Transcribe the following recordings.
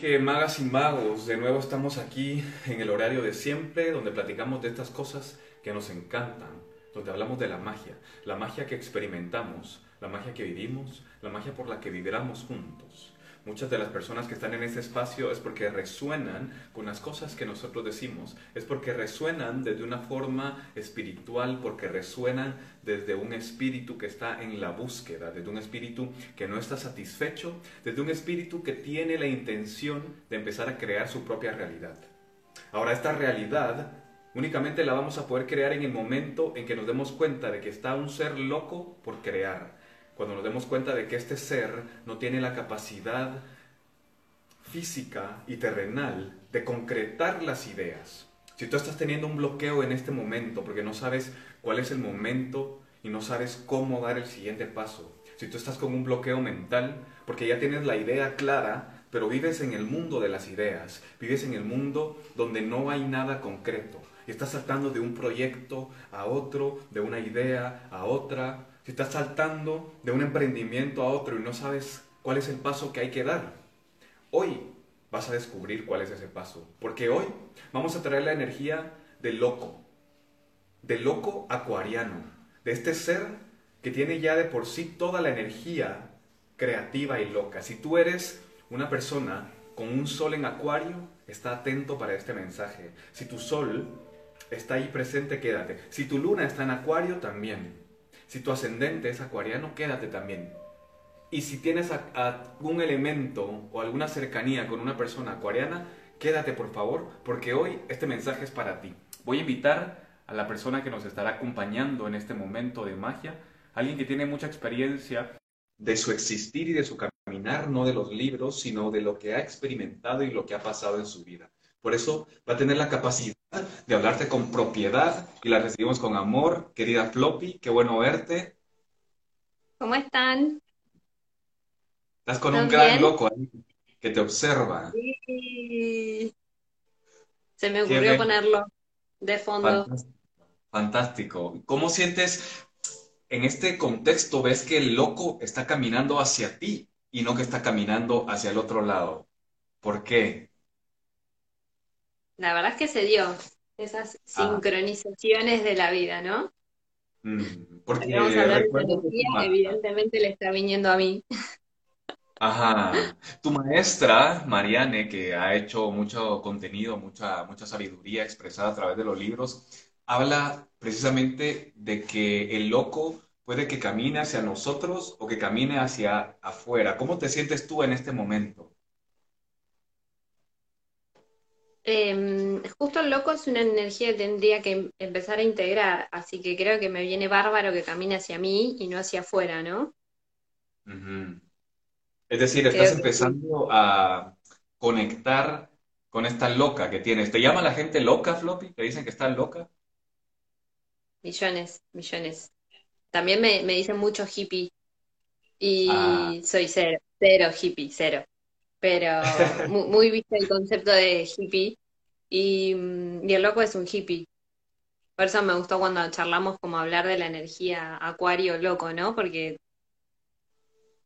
que magas y magos, de nuevo estamos aquí en el horario de siempre, donde platicamos de estas cosas que nos encantan, donde hablamos de la magia, la magia que experimentamos, la magia que vivimos, la magia por la que vibramos juntos. Muchas de las personas que están en este espacio es porque resuenan con las cosas que nosotros decimos, es porque resuenan desde una forma espiritual, porque resuenan desde un espíritu que está en la búsqueda, desde un espíritu que no está satisfecho, desde un espíritu que tiene la intención de empezar a crear su propia realidad. Ahora, esta realidad únicamente la vamos a poder crear en el momento en que nos demos cuenta de que está un ser loco por crear cuando nos demos cuenta de que este ser no tiene la capacidad física y terrenal de concretar las ideas. Si tú estás teniendo un bloqueo en este momento porque no sabes cuál es el momento y no sabes cómo dar el siguiente paso, si tú estás con un bloqueo mental porque ya tienes la idea clara, pero vives en el mundo de las ideas, vives en el mundo donde no hay nada concreto y estás saltando de un proyecto a otro, de una idea a otra, estás saltando de un emprendimiento a otro y no sabes cuál es el paso que hay que dar, hoy vas a descubrir cuál es ese paso. Porque hoy vamos a traer la energía del loco, del loco acuariano, de este ser que tiene ya de por sí toda la energía creativa y loca. Si tú eres una persona con un sol en acuario, está atento para este mensaje. Si tu sol está ahí presente, quédate. Si tu luna está en acuario, también. Si tu ascendente es acuariano, quédate también. Y si tienes algún elemento o alguna cercanía con una persona acuariana, quédate por favor, porque hoy este mensaje es para ti. Voy a invitar a la persona que nos estará acompañando en este momento de magia, alguien que tiene mucha experiencia de su existir y de su caminar, no de los libros, sino de lo que ha experimentado y lo que ha pasado en su vida. Por eso va a tener la capacidad de hablarte con propiedad y la recibimos con amor. Querida Floppy, qué bueno verte. ¿Cómo están? Estás con un gran loco ahí que te observa. Sí. Se me ocurrió ponerlo de fondo. Fantástico. ¿Cómo sientes en este contexto? ¿Ves que el loco está caminando hacia ti y no que está caminando hacia el otro lado? ¿Por qué? La verdad es que se dio esas ah. sincronizaciones de la vida, ¿no? Mm, porque vamos a hablar de evidentemente le está viniendo a mí. Ajá. Tu maestra, Mariane, que ha hecho mucho contenido, mucha, mucha sabiduría expresada a través de los libros, habla precisamente de que el loco puede que camine hacia nosotros o que camine hacia afuera. ¿Cómo te sientes tú en este momento? Eh, justo el loco es una energía que tendría que empezar a integrar, así que creo que me viene bárbaro que camine hacia mí y no hacia afuera, ¿no? Es decir, estás empezando a conectar con esta loca que tienes. ¿Te llama la gente loca, Floppy? ¿Te dicen que estás loca? Millones, millones. También me, dicen mucho hippie y ah. soy cero, cero hippie, cero pero muy, visto el concepto de hippie. Y, mm, y, el loco es un hippie. Por eso me gustó cuando charlamos como hablar de la energía acuario loco, ¿no? Porque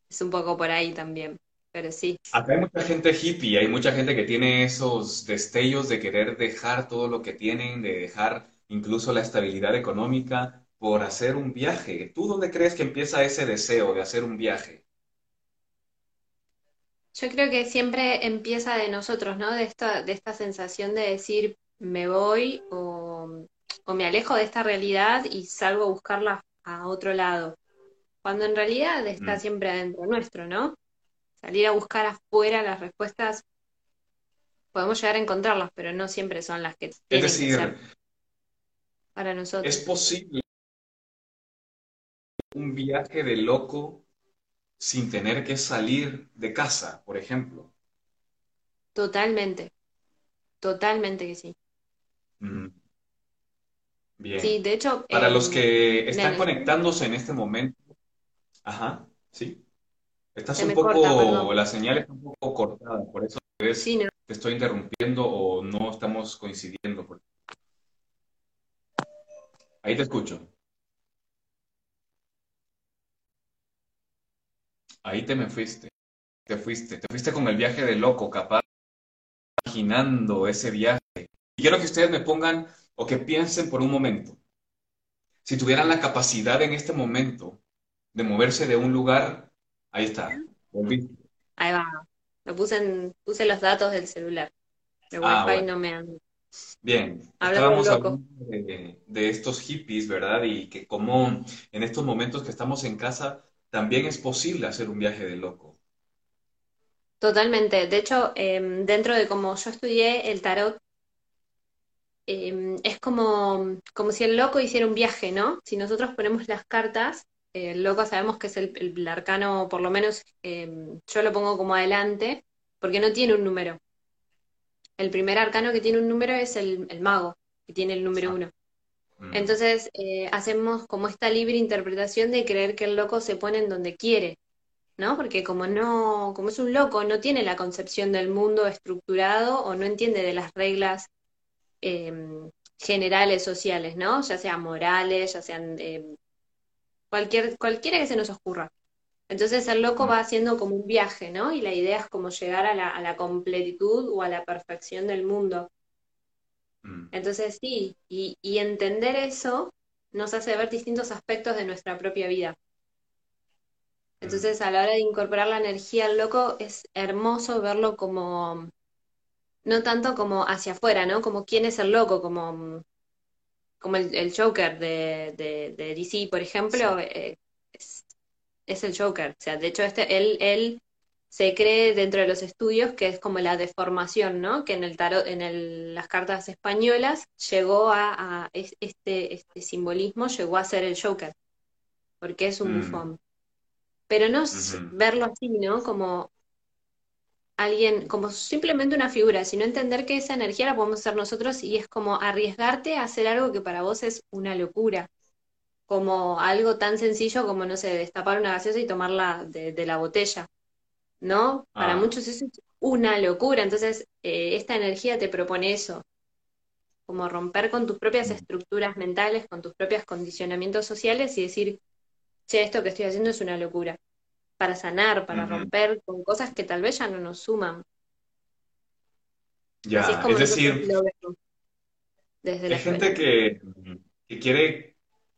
es un poco por ahí también, pero sí. Acá hay mucha gente hippie, hay mucha gente que tiene esos destellos de querer dejar todo lo que tienen, de dejar incluso la estabilidad económica por hacer un viaje. ¿Tú dónde crees que empieza ese deseo de hacer un viaje? Yo creo que siempre empieza de nosotros, ¿no? De esta, de esta sensación de decir, me voy o, me alejo de esta realidad y salgo a buscarla a otro lado. Cuando en realidad está mm. siempre adentro nuestro, ¿no? Salir a buscar afuera las respuestas, podemos llegar a encontrarlas, pero no siempre son las que tienen es decir, que ser para nosotros. Es posible un viaje de loco sin tener que salir de casa, por ejemplo. Totalmente, totalmente que sí. Mm. Bien. Sí, de hecho... Para los que están conectándose en este momento, ajá, sí. Estás un poco, la señal está un poco cortada, por eso ves, te estoy interrumpiendo o no estamos coincidiendo. Ahí te escucho. Ahí te me fuiste. Te fuiste. Te fuiste con el viaje de loco, capaz imaginando ese viaje. Y quiero que ustedes me pongan o que piensen por un momento. Si tuvieran la capacidad en este momento de moverse de un lugar, ahí está, Ahí va. Me puse, puse los datos del celular. El ah, wifi no me anda. Bien, estábamos hablando de, de, estos hippies, ¿verdad? Y que como en estos momentos que estamos en casa, también es posible hacer un viaje de loco. Totalmente. De hecho, em, dentro de cómo yo estudié el tarot, em, es como, como si el loco hiciera un viaje, ¿no? Si nosotros ponemos las cartas, el loco sabemos que es el, arcano, por lo menos em, yo lo pongo como adelante, porque no tiene un número. El primer arcano que tiene un número es el, mago, que tiene el número uno. Mm. Entonces, eh, hacemos como esta libre interpretación de creer que el loco se pone en donde quiere, ¿no? Porque como no, como es un loco, no tiene la concepción del mundo estructurado o no entiende de las reglas em, generales sociales, ¿no? Ya sean morales, ya sean em, cualquier, cualquiera que se nos ocurra. Entonces el loco va haciendo como un viaje, ¿no? Y la idea es como llegar a la, a la completitud o a la perfección del mundo. Mm. Entonces sí, y, y entender eso nos hace ver distintos aspectos de nuestra propia vida. Entonces, a la hora de incorporar la energía al loco, es hermoso verlo como, no tanto como hacia afuera, ¿no? Como quién es el loco, como, como el, Joker de, de, DC, por ejemplo, eh, es, el Joker. O sea, de hecho, este, él, él se cree dentro de los estudios que es como la deformación, ¿no? Que en el tarot, en el, las cartas españolas llegó a, este, este simbolismo, llegó a ser el Joker, porque es un mm. bufón. Pero no verlo así, ¿no? Como alguien, como simplemente una figura, sino entender que esa energía la podemos hacer nosotros y es como arriesgarte a hacer algo que para vos es una locura. Como algo tan sencillo como, no sé, destapar una gaseosa y tomarla de, la botella. ¿No? Para ah. muchos eso es una locura. Entonces, eh, esta energía te propone eso. Como romper con tus propias mm. estructuras mentales, con tus propios condicionamientos sociales y decir, che, esto que estoy haciendo es una locura, para sanar, para romper con cosas que tal vez ya no nos suman. Ya, es, decir, hay gente que, que quiere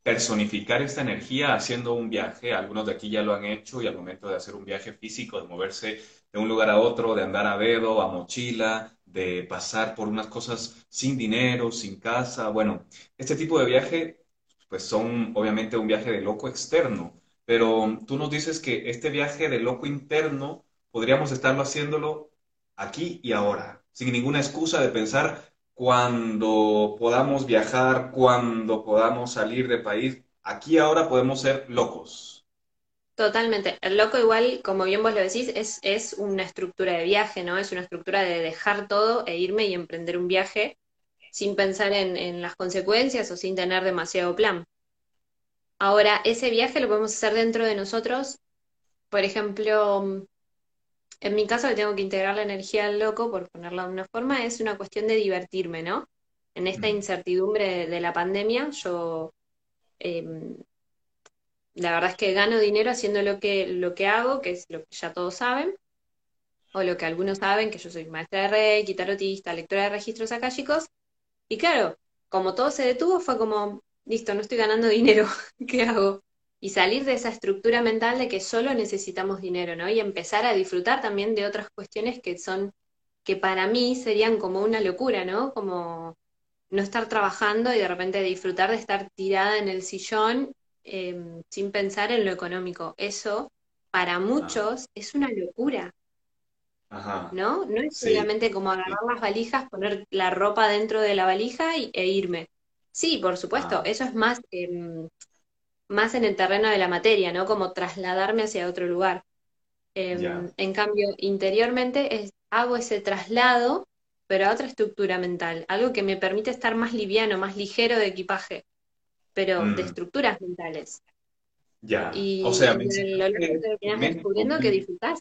personificar esta energía haciendo un viaje, algunos de aquí ya lo han hecho y al momento de hacer un viaje físico, de moverse de un lugar a otro, de andar a dedo, a mochila, de pasar por unas cosas sin dinero, sin casa, bueno, este tipo de viaje pues son obviamente un viaje de loco externo, pero tú nos dices que este viaje de loco interno podríamos estarlo haciéndolo aquí y ahora, sin ninguna excusa de pensar cuando podamos viajar, cuando podamos salir de país, aquí ahora podemos ser locos. Totalmente. El loco igual, como bien vos lo decís, es, es una estructura de viaje, ¿no? Es una estructura de dejar todo e irme y emprender un viaje sin pensar en, las consecuencias o sin tener demasiado plan. Ahora, ese viaje lo podemos hacer dentro de nosotros. Por ejemplo, en mi caso, que tengo que integrar la energía al loco, por ponerla de una forma, es una cuestión de divertirme, ¿no? En esta mm. incertidumbre de, la pandemia, yo em, la verdad es que gano dinero haciendo lo que, lo que hago, que es lo que ya todos saben, o lo que algunos saben, que yo soy maestra de Reiki, tarotista, lectora de registros chicos. Y claro, como todo se detuvo, fue como, listo, no estoy ganando dinero, ¿qué hago? Y salir de esa estructura mental de que solo necesitamos dinero, ¿no? Y empezar a disfrutar también de otras cuestiones que son, que para mí serían como una locura, ¿no? Como no estar trabajando y de repente disfrutar de estar tirada en el sillón em, sin pensar en lo económico. Eso, para muchos, es una locura. ¿no? No es solamente como agarrar las valijas, poner la ropa dentro de la valija y, e irme. Sí, por supuesto, ah. eso es más, em, más en el terreno de la materia, ¿no? Como trasladarme hacia otro lugar. Em, en cambio, interiormente hago ese traslado, pero a otra estructura mental, algo que me permite estar más liviano, más ligero de equipaje, pero de mm. estructuras mentales. Ya, y, o sea, lo que descubriendo que disfrutas.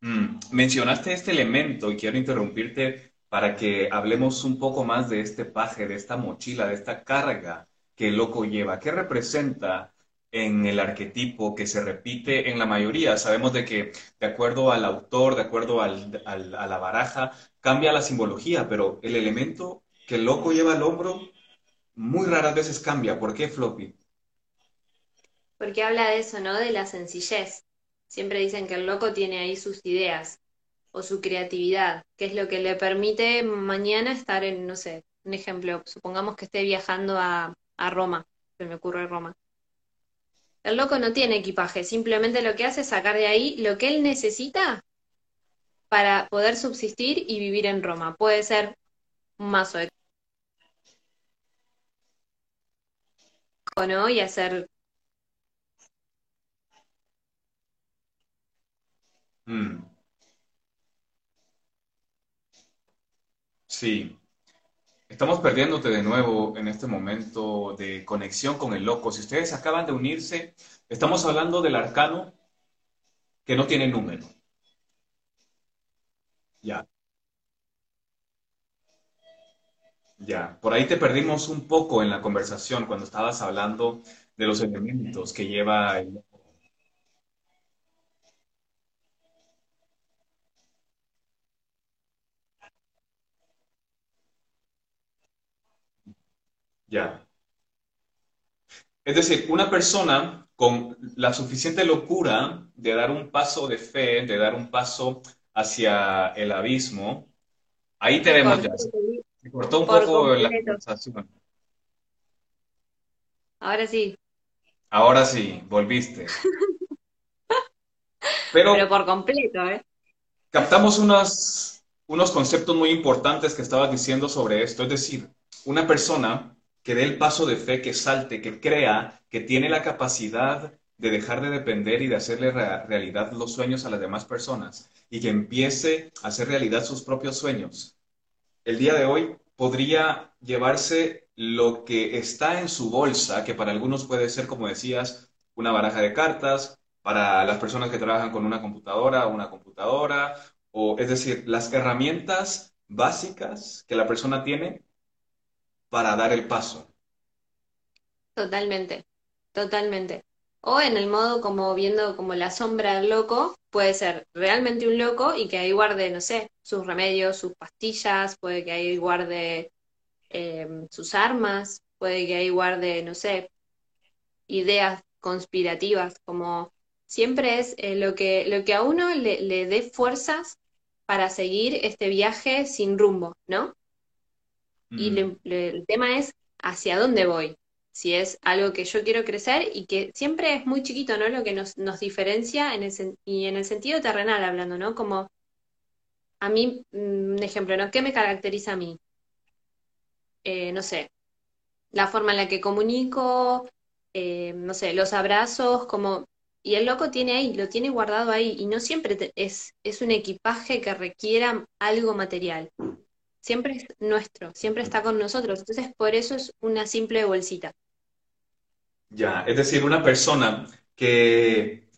Mm, mencionaste este elemento y quiero interrumpirte para que hablemos un poco más de este paje, de esta mochila, de esta carga que el loco lleva. ¿Qué representa en el arquetipo que se repite en la mayoría. Sabemos de que de acuerdo al autor, de acuerdo al, a la baraja, cambia la simbología, pero el elemento que el loco lleva al hombro muy raras veces cambia. ¿Por qué Floppy? Porque habla de eso, ¿no? De la sencillez. Siempre dicen que el loco tiene ahí sus ideas o su creatividad, que es lo que le permite mañana estar en, no sé, un ejemplo, supongamos que esté viajando a, a Roma, se me ocurre Roma. El loco no tiene equipaje, simplemente lo que hace es sacar de ahí lo que él necesita para poder subsistir y vivir en Roma. Puede ser un mazo de ¿no? Y hacer... Mm. Sí, estamos perdiéndote de nuevo en este momento de conexión con el loco. Si ustedes acaban de unirse, estamos hablando del arcano que no tiene número. Ya. Ya, por ahí te perdimos un poco en la conversación cuando estabas hablando de los elementos que lleva el... Ya. Es decir, una persona con la suficiente locura de dar un paso de fe, de dar un paso hacia el abismo, ahí tenemos ya. Se cortó un poco la conversación. Ahora sí. Ahora sí, volviste. Pero, Pero por completo, ¿eh? captamos unos, unos conceptos muy importantes que estabas diciendo sobre esto. Es decir, una persona que dé el paso de fe, que salte, que crea, que tiene la capacidad de dejar de depender y de hacerle re- realidad los sueños a las demás personas y que empiece a hacer realidad sus propios sueños. El día de hoy podría llevarse lo que está en su bolsa, que para algunos puede ser, como decías, una baraja de cartas, para las personas que trabajan con una computadora, una computadora, o es decir, las herramientas básicas que la persona tiene para dar el paso. Totalmente, totalmente. O en el modo como viendo como la sombra del loco, puede ser realmente un loco y que ahí guarde, no sé, sus remedios, sus pastillas, puede que ahí guarde eh, sus armas, puede que ahí guarde, no sé, ideas conspirativas, como siempre es eh, lo que, lo que a uno le, le dé fuerzas para seguir este viaje sin rumbo, ¿no? Y Mm, le- le- el tema es hacia dónde voy. Si es algo que yo quiero crecer y que siempre es muy chiquito, ¿no? Lo que nos, nos diferencia en el, y en el sentido terrenal hablando, ¿no? Como a mí, mm, un ejemplo, ¿no? ¿Qué me caracteriza a mí? Eh, no sé, la forma en la que comunico, eh, no sé, los abrazos, como... Y el loco tiene ahí, lo tiene guardado ahí, y no siempre te- es, es un equipaje que requiera algo material. Siempre es nuestro, siempre está con nosotros. Entonces, por eso es una simple bolsita. Ya, es decir, una persona que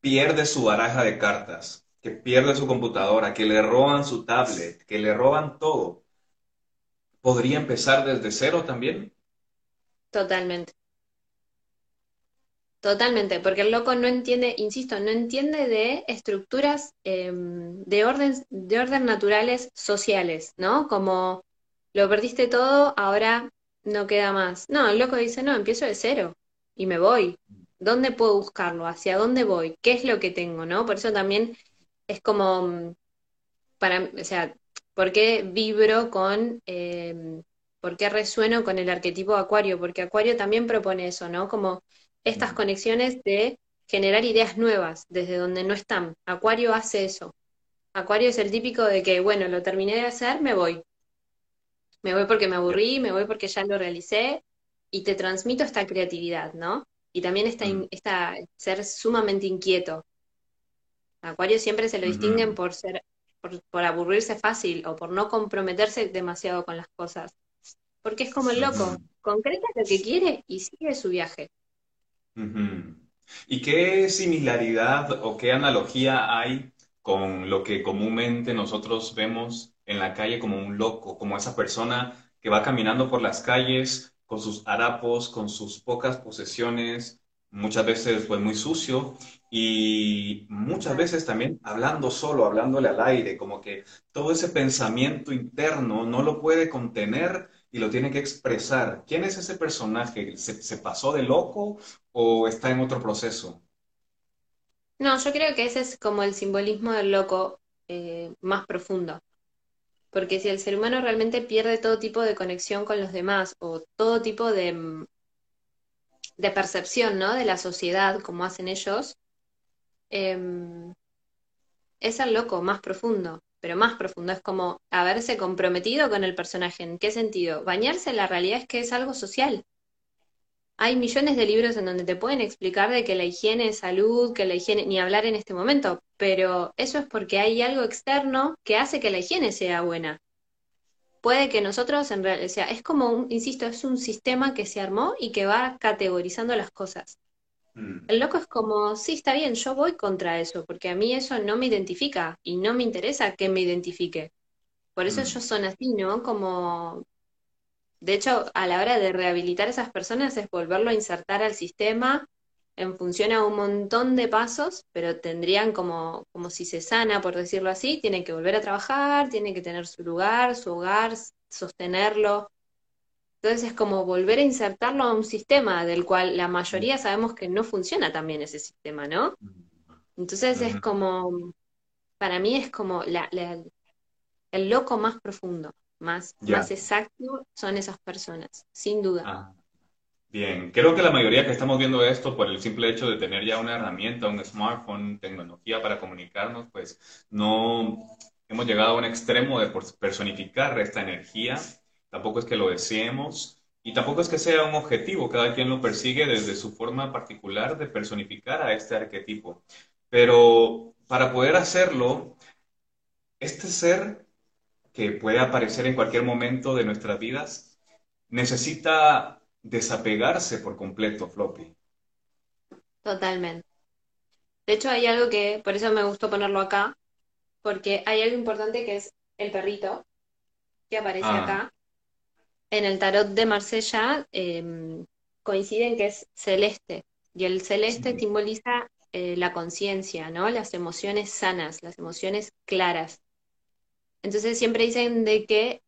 pierde su baraja de cartas, que pierde su computadora, que le roban su tablet, que le roban todo, podría empezar desde cero también. Totalmente. Totalmente, porque el loco no entiende, insisto, no entiende de estructuras eh, de orden, de orden naturales sociales, ¿no? Como lo perdiste todo, ahora no queda más. No, el loco dice, no, empiezo de cero y me voy. ¿Dónde puedo buscarlo? ¿Hacia dónde voy? ¿Qué es lo que tengo, no? Por eso también es como, para, o sea, ¿por qué vibro con, eh, por qué resueno con el arquetipo de Acuario? Porque Acuario también propone eso, ¿no? Como estas conexiones de generar ideas nuevas desde donde no están. Acuario hace eso. Acuario es el típico de que, bueno, lo terminé de hacer, me voy. Me voy porque me aburrí, me voy porque ya lo realicé y te transmito esta creatividad, ¿no? Y también esta, mm, esta ser sumamente inquieto. Acuario siempre se lo distinguen por ser, por, por aburrirse fácil o por no comprometerse demasiado con las cosas. Porque es como el loco, concreta lo que quiere y sigue su viaje. ¿Y qué similaridad o qué analogía hay con lo que comúnmente nosotros vemos en la calle como un loco, como esa persona que va caminando por las calles con sus harapos, con sus pocas posesiones? muchas veces pues muy sucio y muchas veces también hablando solo, hablándole al aire, como que todo ese pensamiento interno no lo puede contener y lo tiene que expresar. ¿Quién es ese personaje? ¿Se, pasó de loco o está en otro proceso? No, yo creo que ese es como el simbolismo del loco eh, más profundo. Porque si el ser humano realmente pierde todo tipo de conexión con los demás o todo tipo de, mm, de percepción ¿no? de la sociedad, como hacen ellos, em, es el loco más profundo, pero más profundo, es como haberse comprometido con el personaje. ¿En qué sentido? Bañarse la realidad es que es algo social. Hay millones de libros en donde te pueden explicar de que la higiene es salud, que la higiene, ni hablar en este momento, pero eso es porque hay algo externo que hace que la higiene sea buena puede que nosotros, en realidad, sea, es como, un, insisto, es un sistema que se armó y que va categorizando las cosas. Mm. El loco es como, sí, está bien, yo voy contra eso, porque a mí eso no me identifica y no me interesa que me identifique. Por eso mm. ellos son así, ¿no? Como, de hecho, a la hora de rehabilitar a esas personas es volverlo a insertar al sistema en función a un montón de pasos, pero tendrían como, como si se sana, por decirlo así, tienen que volver a trabajar, tienen que tener su lugar, su hogar, sostenerlo. Entonces es como volver a insertarlo a un sistema del cual la mayoría sabemos que no funciona también ese sistema, ¿no? Entonces es como, para mí es como la, el loco más profundo, más, más exacto son esas personas, sin duda. Ah. Bien, creo que la mayoría que estamos viendo esto por el simple hecho de tener ya una herramienta, un smartphone, tecnología para comunicarnos, pues no hemos llegado a un extremo de personificar esta energía. Tampoco es que lo deseemos y tampoco es que sea un objetivo. Cada quien lo persigue desde su forma particular de personificar a este arquetipo. Pero para poder hacerlo, este ser que puede aparecer en cualquier momento de nuestras vidas necesita desapegarse por completo, Floppy. Totalmente. De hecho, hay algo que, por eso me gustó ponerlo acá, porque hay algo importante que es el perrito que aparece ah. acá. En el tarot de Marsella em, coinciden que es celeste, y el celeste simboliza eh, la conciencia, ¿no? Las emociones sanas, las emociones claras. Entonces siempre dicen de que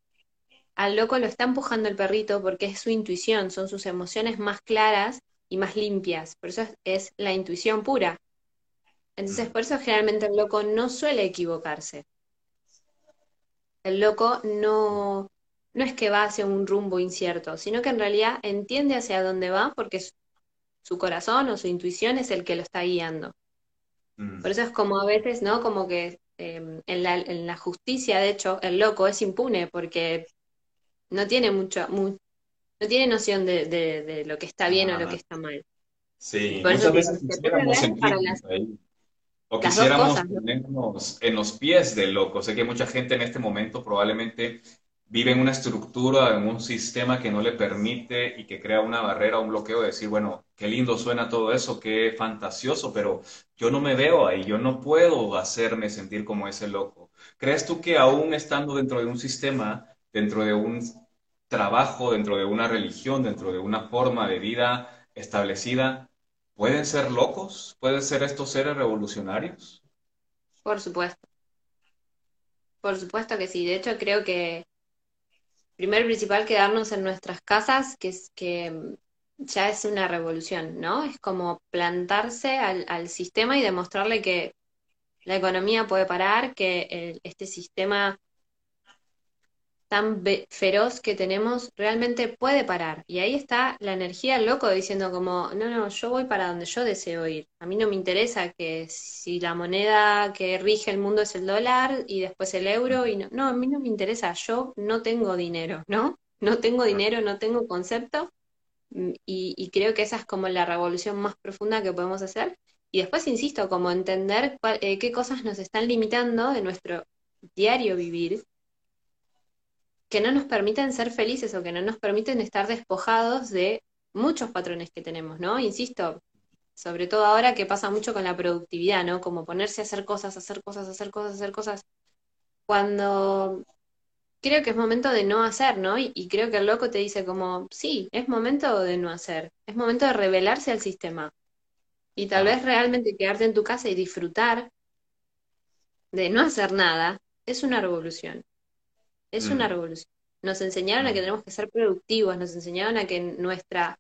al loco lo está empujando el perrito porque es su intuición, son sus emociones más claras y más limpias. Por eso es, la intuición pura. Entonces, mm. por eso generalmente el loco no suele equivocarse. El loco no, no es que va hacia un rumbo incierto, sino que en realidad entiende hacia dónde va porque su corazón o su intuición es el que lo está guiando. Mm. Por eso es como a veces, ¿no? Como que em, en, la, en la justicia, de hecho, el loco es impune porque no tiene mucho, no tiene noción de, de, lo que está bien o lo que está mal. Sí, muchas veces quisiéramos sentirnos ahí. O quisiéramos ponernos en los pies del loco. Sé que mucha gente en este momento probablemente vive en una estructura, en un sistema que no le permite y que crea una barrera, un bloqueo de decir, bueno, qué lindo suena todo eso, qué fantasioso, pero yo no me veo ahí, yo no puedo hacerme sentir como ese loco. ¿Crees tú que aún estando dentro de un sistema dentro de un trabajo, dentro de una religión, dentro de una forma de vida establecida, ¿pueden ser locos? ¿Pueden ser estos seres revolucionarios? Por supuesto. Por supuesto que sí. De hecho, creo que primero principal quedarnos en nuestras casas, que es que ya es una revolución, ¿no? Es como plantarse al, al sistema y demostrarle que la economía puede parar, que este sistema tan feroz que tenemos realmente puede parar. Y ahí está la energía loco diciendo como, no, no, yo voy para donde yo deseo ir. A mí no me interesa que si la moneda que rige el mundo es el dólar y después el euro y no, no, a mí no me interesa, yo no tengo dinero, ¿no? No tengo dinero, no tengo concepto mm, y, creo que esa es como la revolución más profunda que podemos hacer. Y después, insisto, como entender eh, qué cosas nos están limitando de nuestro diario vivir que no nos permiten ser felices o que no nos permiten estar despojados de muchos patrones que tenemos, ¿no? Insisto, sobre todo ahora que pasa mucho con la productividad, ¿no? Como ponerse a hacer cosas, hacer cosas, hacer cosas, hacer cosas, cuando creo que es momento de no hacer, ¿no? Y, creo que el loco te dice como, sí, es momento de no hacer, es momento de revelarse al sistema. Y tal vez realmente quedarte en tu casa y disfrutar de no hacer nada es una revolución. Es una revolución. Nos enseñaron a que tenemos que ser productivos, nos enseñaron a que nuestra,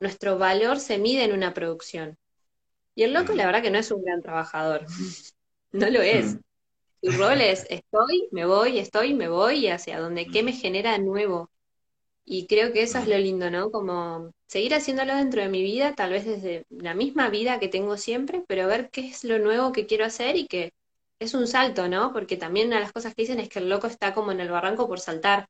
nuestro valor se mide en una producción. Y el loco, mm. la verdad, que no es un gran trabajador. no lo es. Su rol es estoy, me voy, estoy, me voy, y hacia donde, ¿qué me genera nuevo? Y creo que eso es lo lindo, ¿no? Como seguir haciéndolo dentro de mi vida, tal vez desde la misma vida que tengo siempre, pero ver qué es lo nuevo que quiero hacer y que es un salto, ¿no? Porque también una de las cosas que dicen es que el loco está como en el barranco por saltar.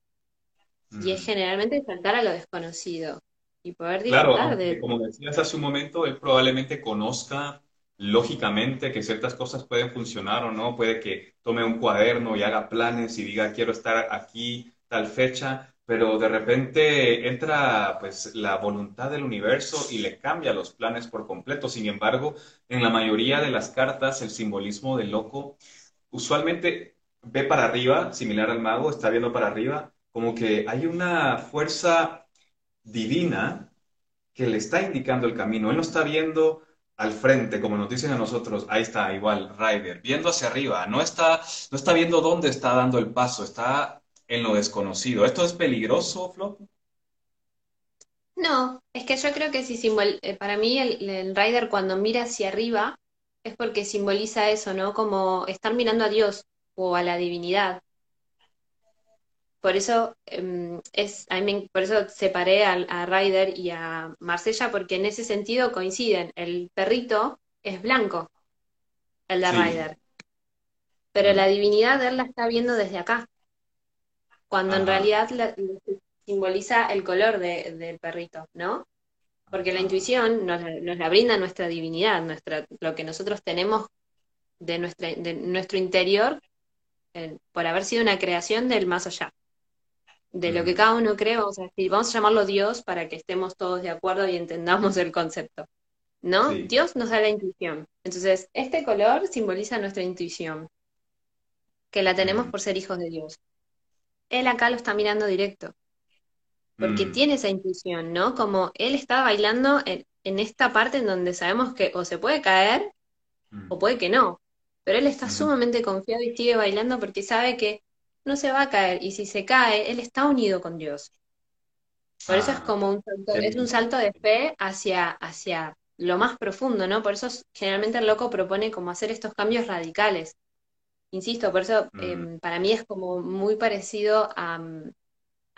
Y es mm. generalmente saltar a lo desconocido y poder disfrutar de... Como decías hace un momento, él probablemente conozca lógicamente que ciertas cosas pueden funcionar o no, puede que tome un cuaderno y haga planes y diga quiero estar aquí tal fecha, pero de repente entra pues la voluntad del universo y le cambia los planes por completo. Sin embargo, en la mayoría de las cartas el simbolismo del loco usualmente ve para arriba, similar al mago, está viendo para arriba, como que hay una fuerza divina que le está indicando el camino. Él no está viendo al frente, como nos dicen a nosotros, ahí está, igual, Ryder, viendo hacia arriba, no está, no está viendo dónde está dando el paso, está en lo desconocido. ¿Esto es peligroso, Flo? No, es que yo creo que si simbol eh, para mí el, el rider cuando mira hacia arriba es porque simboliza eso, ¿no? Como estar mirando a Dios o a la divinidad. Por eso em, es, por eso separé a, a Ryder y a Marsella, porque en ese sentido coinciden. El perrito es blanco, el de Ryder. Pero la divinidad él la está viendo desde acá cuando en realidad simboliza el color del perrito, ¿no? Porque la intuición nos, la brinda nuestra divinidad, nuestra, lo que nosotros tenemos de, nuestra, de nuestro interior por haber sido una creación del más allá. De lo que mm. cada uno cree, vamos a decir, vamos a llamarlo Dios para que estemos todos de acuerdo y entendamos el concepto. ¿No? Dios nos da la intuición. Entonces, este color simboliza nuestra intuición, que la tenemos mm. por ser hijos de Dios él acá lo está mirando directo. Porque mm. tiene esa intuición, ¿no? Como él está bailando en, esta parte en donde sabemos que o se puede caer o mm. puede que no. Pero él está sumamente confiado y sigue bailando porque sabe que no se va a caer. Y si se cae, él está unido con Dios. Por eso es ah, como un salto, es un salto de fe hacia, hacia lo más profundo, ¿no? Por eso generalmente el loco propone como hacer estos cambios radicales. Insisto, por eso mm. em, para mí es como muy parecido a,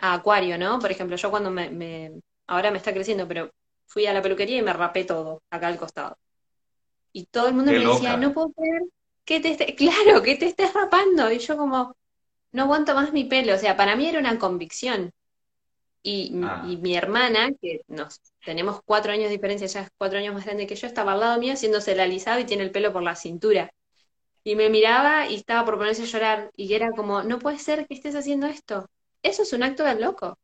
Acuario, ¿no? Por ejemplo, yo cuando me, ahora me está creciendo, pero fui a la peluquería y me rapé todo acá al costado. Y todo el mundo me decía, no puedo creer que te estés, claro, que te estés rapando. Y yo como, no aguanto más mi pelo. O sea, para mí era una convicción. Y, ah. y, mi hermana, que nos tenemos cuatro años de diferencia, ya es cuatro años más grande que yo, estaba al lado mío haciéndose el alisado y tiene el pelo por la cintura. Y me miraba y estaba por ponerse a llorar y era como, no puede ser que estés haciendo esto. Eso es un acto del loco.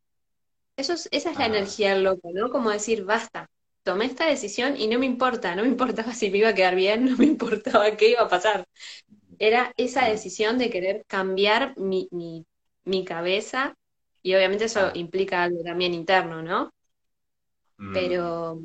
Eso es, esa es la ah. energía del loco, ¿no? Como decir, basta, tomé esta decisión y no me importa, no me importaba si me iba a quedar bien, no me importaba qué iba a pasar. Era esa ah. decisión de querer cambiar mi, mi, mi cabeza y obviamente eso ah. implica algo también interno, ¿no? Mm, Pero.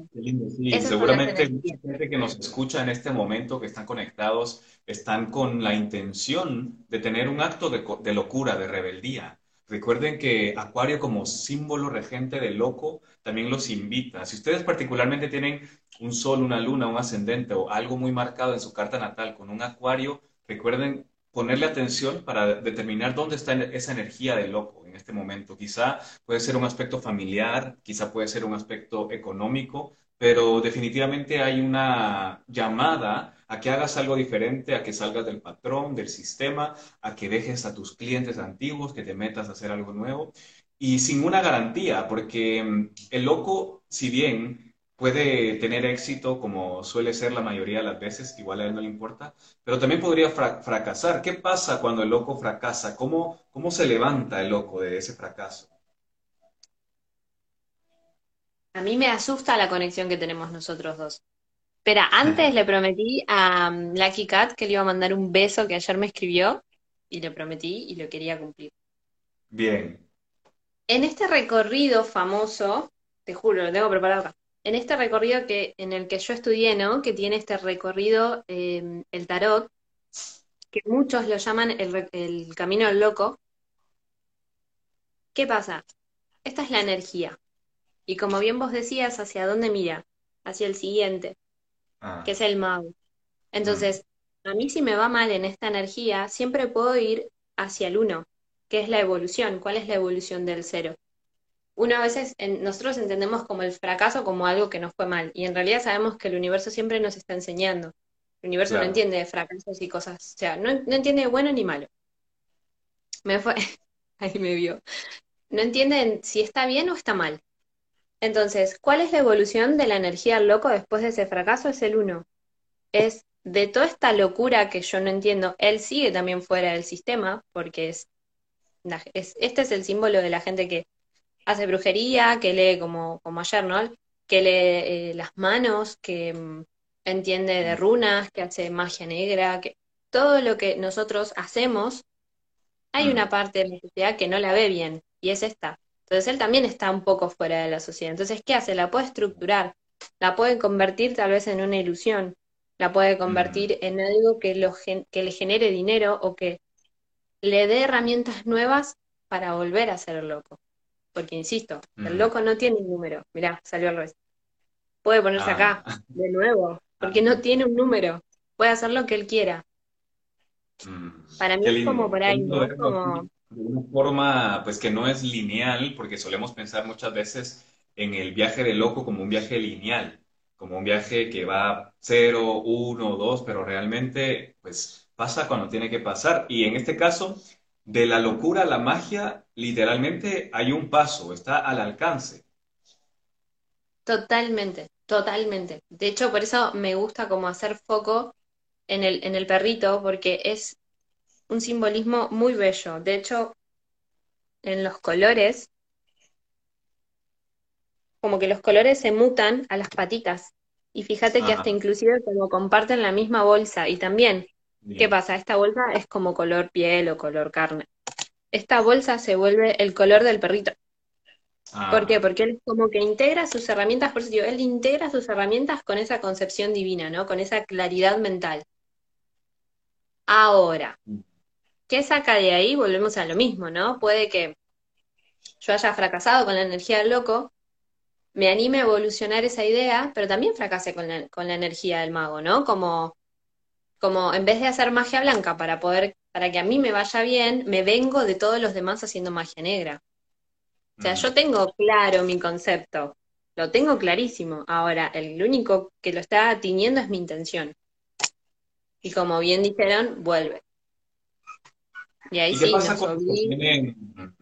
Seguramente mucha gente que nos escucha en este momento, que están conectados, están con la intención de tener un acto de, locura, de rebeldía. Recuerden que Acuario como símbolo regente del loco también los invita. Si ustedes particularmente tienen un sol, una luna, un ascendente o algo muy marcado en su carta natal con un Acuario, recuerden ponerle atención para determinar dónde está esa energía del loco en este momento. Quizá puede ser un aspecto familiar, quizá puede ser un aspecto económico, pero definitivamente hay una llamada a que hagas algo diferente, a que salgas del patrón, del sistema, a que dejes a tus clientes antiguos, que te metas a hacer algo nuevo y sin una garantía, porque mm, el loco, si bien puede tener éxito como suele ser la mayoría de las veces, igual a él no le importa, pero también podría fracasar. ¿Qué pasa cuando el loco fracasa? ¿Cómo, ¿Cómo se levanta el loco de ese fracaso? A mí me asusta la conexión que tenemos nosotros dos. Espera, antes le prometí a um, Lucky Cat que le iba a mandar un beso que ayer me escribió y le prometí y lo quería cumplir. Bien. En este recorrido famoso, te juro, lo tengo preparado en este recorrido que, en el que yo estudié, ¿no? Que tiene este recorrido, em, el tarot, que muchos lo llaman el, el camino al loco. ¿Qué pasa? Esta es la energía. Y como bien vos decías, ¿hacia dónde mira? Hacia el siguiente, Ah, que es el mago. mm, Entonces, a mí si me va mal en esta energía, siempre puedo ir hacia el uno, que es la evolución. ¿Cuál es la evolución del cero? Uno a veces, en- nosotros entendemos como el fracaso como algo que nos fue mal, y en realidad sabemos que el universo siempre nos está enseñando. El universo no entiende de fracasos y cosas, o sea, no, no entiende de bueno ni malo. Me fue, ahí me vio. No entiende si está bien o está mal. Entonces, ¿cuál es la evolución de la energía del loco después de ese fracaso? Es el uno. Es de toda esta locura que yo no entiendo, él sigue también fuera del sistema, porque es, es- este es el símbolo de la gente que hace brujería, que lee como, como ayer, ¿no? Que lee eh, las manos, que mm, entiende de Mm, runas, que hace magia negra, que todo lo que nosotros hacemos, hay mm, una parte de la sociedad que no la ve bien, y es esta. Entonces él también está un poco fuera de la sociedad. Entonces, ¿qué hace? La puede estructurar, la puede convertir tal vez en una ilusión, la puede mm, convertir en algo que, lo gen- que le genere dinero o que le dé herramientas nuevas para volver a ser loco. Porque, insisto, el loco no tiene un número. Mirá, salió al revés. Puede ponerse Ah, acá, de nuevo, ah, porque no tiene un número. Puede hacer lo que él quiera. mm. Para mí Qué es como lindo, ahí, lindo ¿no? Como, de una forma pues que no es lineal, porque solemos pensar muchas veces en el viaje de loco como un viaje lineal, como un viaje que va cero, uno, dos, pero realmente pues pasa cuando tiene que pasar. Y en este caso, de la locura a la magia, literalmente hay un paso, está al alcance. totalmente, totalmente. De hecho, por eso me gusta como hacer foco en el, en el perrito, porque es un simbolismo muy bello. De hecho, en los colores, como que los colores se mutan a las patitas. Y fíjate que hasta inclusive como comparten la misma bolsa. Y también, ¿qué pasa? Esta bolsa es como color piel o color carne. Esta bolsa se vuelve el color del perrito. ¿Por qué? Ah, Porque él como que integra sus herramientas, por eso digo, él integra sus herramientas con esa concepción divina, ¿no? Con esa claridad mental. Ahora, ¿qué saca de ahí? Volvemos a lo mismo, ¿no? Puede que yo haya fracasado con la energía del loco, me anime a evolucionar esa idea, pero también fracasé con la, con la energía del mago, ¿no? Como, como en vez de hacer magia blanca para poder, para que a mí me vaya bien, me vengo de todos los demás haciendo magia negra. O sea, yo mm. tengo claro mi concepto, lo tengo clarísimo. Ahora, el único que lo está tiñendo es mi intención. Y como bien dijeron, vuelve. Y ahí ¿Y qué sí, pasa nos con los que tienen,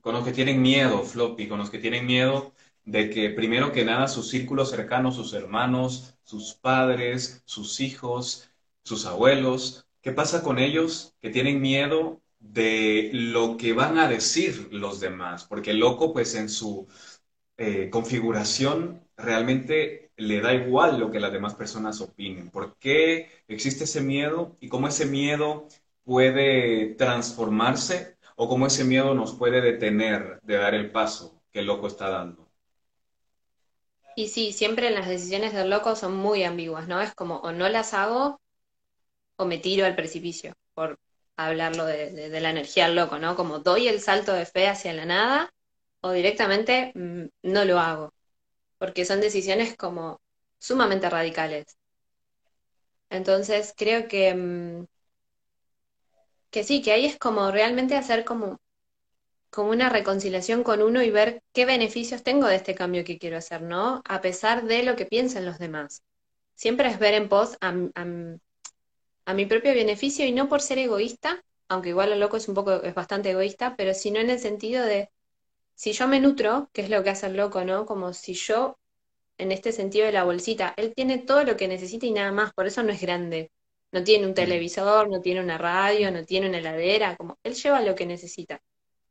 con los que tienen miedo, Floppy, con los que tienen miedo de que primero que nada sus círculos cercanos, sus hermanos, sus padres, sus hijos, sus abuelos, qué pasa con ellos que tienen miedo de lo que van a decir los demás? Porque el loco, pues en su eh, configuración realmente le da igual lo que las demás personas opinen. ¿Por qué existe ese miedo y cómo ese miedo puede transformarse o cómo ese miedo nos puede detener de dar el paso que el loco está dando? Y sí, siempre las decisiones del loco son muy ambiguas, ¿no? Es como o no las hago me tiro al precipicio, por hablarlo de, la energía del loco, ¿no? Como doy el salto de fe hacia la nada o directamente mm, no lo hago, porque son decisiones como sumamente radicales. Entonces creo que, mm, que sí, que ahí es como realmente hacer como, como una reconciliación con uno y ver qué beneficios tengo de este cambio que quiero hacer, ¿no? A pesar de lo que piensen los demás. Siempre es ver en pos a, a- a mi propio beneficio y no por ser egoísta, aunque igual lo loco es un poco, es bastante egoísta, pero sino en el sentido de si yo me nutro, que es lo que hace el loco, ¿no? Como si yo, en este sentido de la bolsita, él tiene todo lo que necesita y nada más, por eso no es grande. No tiene un televisor, no tiene una radio, no tiene una heladera, como él lleva lo que necesita.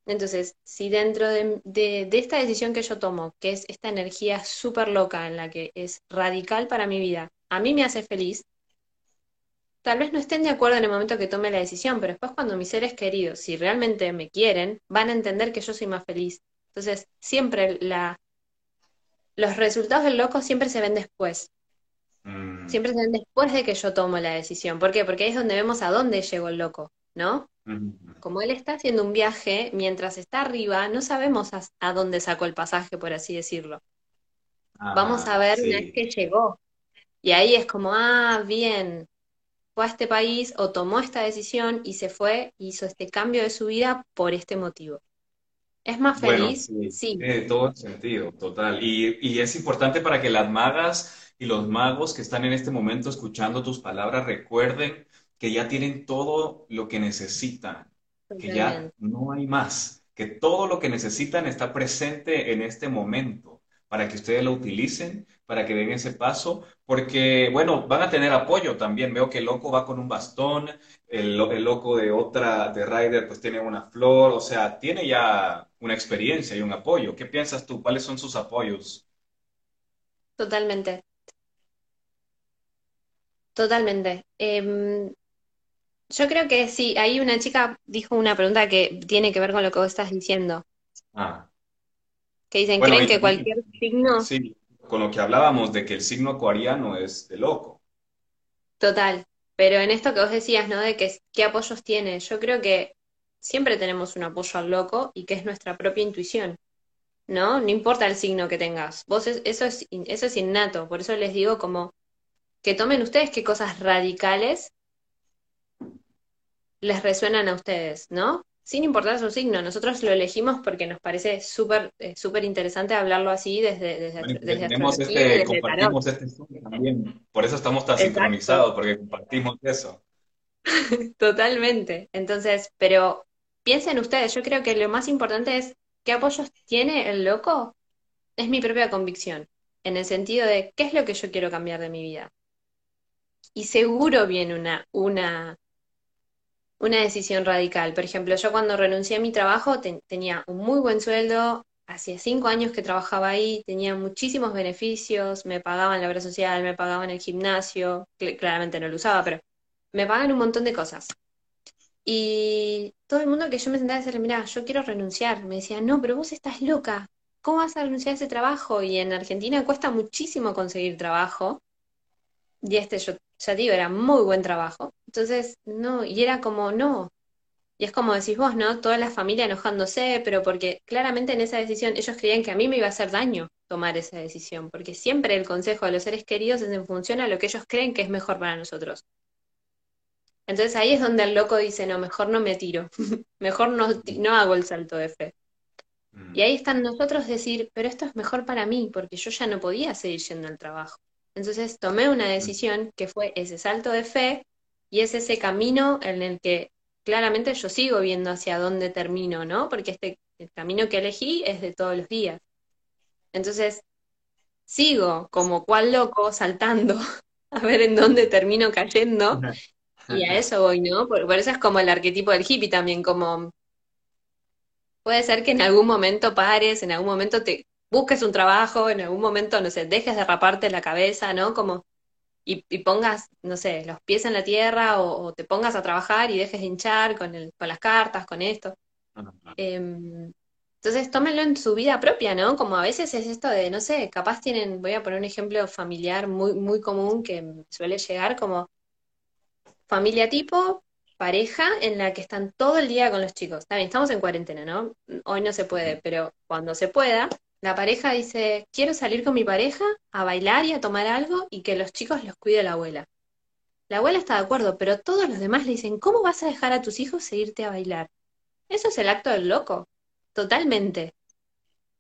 Entonces, si dentro de, de, de esta decisión que yo tomo, que es esta energía súper loca en la que es radical para mi vida, a mí me hace feliz, Tal vez no estén de acuerdo en el momento que tome la decisión, pero después cuando mis seres queridos, si realmente me quieren, van a entender que yo soy más feliz. Entonces, siempre la, los resultados del loco siempre se ven después. Mm, Siempre se ven después de que yo tomo la decisión. ¿Por qué? Porque ahí es donde vemos a dónde llegó el loco, ¿no? mm. Como él está haciendo un viaje, mientras está arriba, no sabemos a, a dónde sacó el pasaje, por así decirlo. Vamos a Ah, ver una vez sí. que llegó. Y ahí es como, ah, bien, fue a este país o tomó esta decisión y se fue, hizo este cambio de su vida por este motivo. ¿Es más Bueno, feliz? sí, Sí, tiene todo sentido, total. Y, y es importante para que las magas y los magos que están en este momento escuchando tus palabras recuerden que ya tienen todo lo que necesitan, que ya no hay más, que todo lo que necesitan está presente en este momento para que ustedes lo utilicen, para que den ese paso, porque, bueno, van a tener apoyo también. Veo que el loco va con un bastón, el, el loco de otra, de Ryder, pues tiene una flor, o sea, tiene ya una experiencia y un apoyo. ¿Qué piensas tú? ¿Cuáles son sus apoyos? Totalmente, totalmente. Em, yo creo que sí, ahí una chica dijo una pregunta que tiene que ver con lo que vos estás diciendo, Ah, que dicen, bueno, ¿creen y que cualquier signo, sí, con lo que hablábamos de que el signo acuariano es de loco. total, pero en esto que vos decías, ¿no? De que qué apoyos tiene, yo creo que siempre tenemos un apoyo al loco y que es nuestra propia intuición, ¿no? No importa el signo que tengas, vos es- eso es, eso es innato, por eso les digo como que tomen ustedes qué cosas radicales les resuenan a ustedes, ¿no? Sin importar su signo, nosotros lo elegimos porque nos parece súper eh, súper interesante hablarlo así desde, desde, Bueno, desde tenemos este, desde tarot. este también. Por eso estamos tan Exacto, sincronizados, porque compartimos eso. totalmente. Entonces, pero piensen ustedes, yo creo que lo más importante es qué apoyos tiene el loco, es mi propia convicción, en el sentido de qué es lo que yo quiero cambiar de mi vida. Y seguro viene una, una una decisión radical. Por ejemplo, yo cuando renuncié a mi trabajo te- tenía un muy buen sueldo, hacía cinco años que trabajaba ahí, tenía muchísimos beneficios, me pagaban la obra social, me pagaban el gimnasio, cl- claramente no lo usaba, pero me pagan un montón de cosas. Y todo el mundo que yo me sentaba a decirle, mira, yo quiero renunciar, me decía, no, pero vos estás loca, ¿cómo vas a renunciar a ese trabajo? Y en Argentina cuesta muchísimo conseguir trabajo. Y este, yo ya digo, era muy buen trabajo. Entonces, no, y era como, no. Y es como decís vos, ¿no? Toda la familia enojándose, pero porque claramente en esa decisión ellos creían que a mí me iba a hacer daño tomar esa decisión, porque siempre el consejo de los seres queridos es en función a lo que ellos creen que es mejor para nosotros. Entonces ahí es donde el loco dice, no, mejor no me tiro, mejor no, no hago el salto de fe. Y Mm, ahí están nosotros decir, pero esto es mejor para mí, porque yo ya no podía seguir yendo al trabajo. Entonces tomé una mm, decisión que fue ese salto de fe y es ese camino en el que claramente yo sigo viendo hacia dónde termino, ¿no? Porque este el camino que elegí es de todos los días. Entonces sigo como cual loco saltando a ver en dónde termino cayendo y a eso voy, ¿no? Por, por eso es como el arquetipo del hippie también, como Puede ser que en algún momento pares, en algún momento te busques un trabajo, en algún momento, no sé, dejes de raparte la cabeza, ¿no? Como, y, y pongas, no sé, los pies en la tierra o, o te pongas a trabajar y dejes de hinchar con el, con las cartas, con esto. Ajá. Em, entonces, tómenlo en su vida propia, ¿no? Como a veces es esto de, no sé, capaz tienen, voy a poner un ejemplo familiar muy, muy común que suele llegar, como Familia tipo, pareja en la que están todo el día con los chicos. Está bien, estamos en cuarentena, ¿no? Hoy no se puede, pero cuando se pueda, la pareja dice, quiero salir con mi pareja a bailar y a tomar algo y que los chicos los cuide la abuela. La abuela está de acuerdo, pero todos los demás le dicen, ¿cómo vas a dejar a tus hijos e irte a bailar? Eso es el acto del loco, totalmente,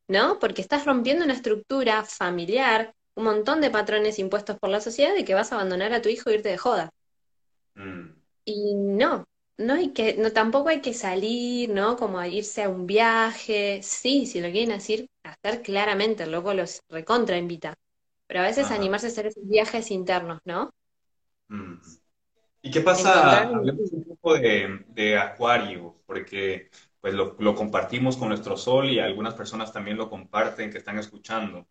¿no? Porque estás rompiendo una estructura familiar, un montón de patrones impuestos por la sociedad de que vas a abandonar a tu hijo e irte de joda. Mm, Y no, no hay que, no, tampoco hay que salir, ¿no? Como a irse a un viaje. Sí, si lo quieren hacer, hacer claramente, el loco los recontra invita. Pero a veces Ajá. animarse a hacer esos viajes internos, ¿no? Mm. ¿Y qué pasa? Hablemos un poco de, de Acuario, porque pues lo, lo compartimos con nuestro sol y algunas personas también lo comparten que están escuchando.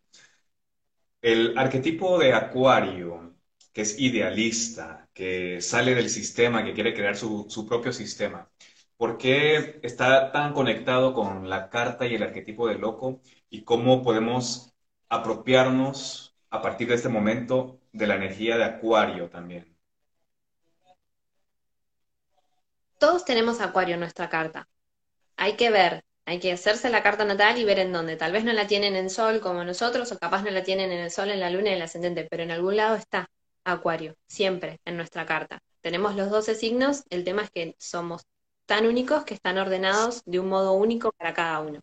El arquetipo de Acuario, que es idealista, que sale del sistema, que quiere crear su, su propio sistema, ¿por qué está tan conectado con la carta y el arquetipo del loco? ¿Y cómo podemos apropiarnos a partir de este momento de la energía de Acuario también? Todos tenemos Acuario en nuestra carta. Hay que ver, hay que hacerse la carta natal y ver en dónde. Tal vez no la tienen en Sol como nosotros, o capaz no la tienen en el Sol, en la Luna y en el Ascendente, pero en algún lado está Acuario, siempre en nuestra carta. Tenemos los 12 signos, el tema es que somos tan únicos que están ordenados de un modo único para cada uno.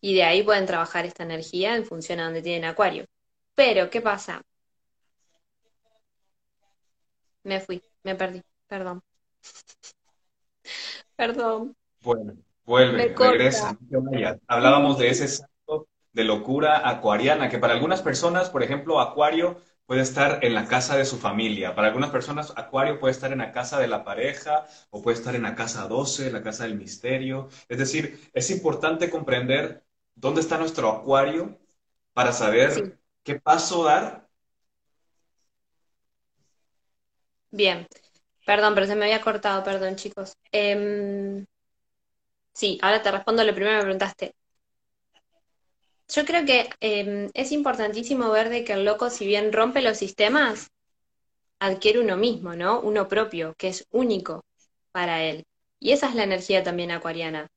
Y de ahí pueden trabajar esta energía en función a donde tienen Acuario. Pero, ¿qué pasa? Me fui, me perdí, perdón. perdón. Bueno, vuelve, regresa. Hablábamos de ese de locura acuariana, que para algunas personas, por ejemplo, Acuario puede estar en la casa de su familia. Para algunas personas, Acuario puede estar en la casa de la pareja o puede estar en la casa 12, la casa del misterio. Es decir, es importante comprender dónde está nuestro Acuario para saber qué paso dar. Bien, perdón, pero se me había cortado, perdón chicos. Em, sí, ahora te respondo lo primero que me preguntaste. Yo creo que em, es importantísimo ver de que el loco, si bien rompe los sistemas, adquiere uno mismo, ¿no? Uno propio, que es único para él. Y esa es la energía también acuariana.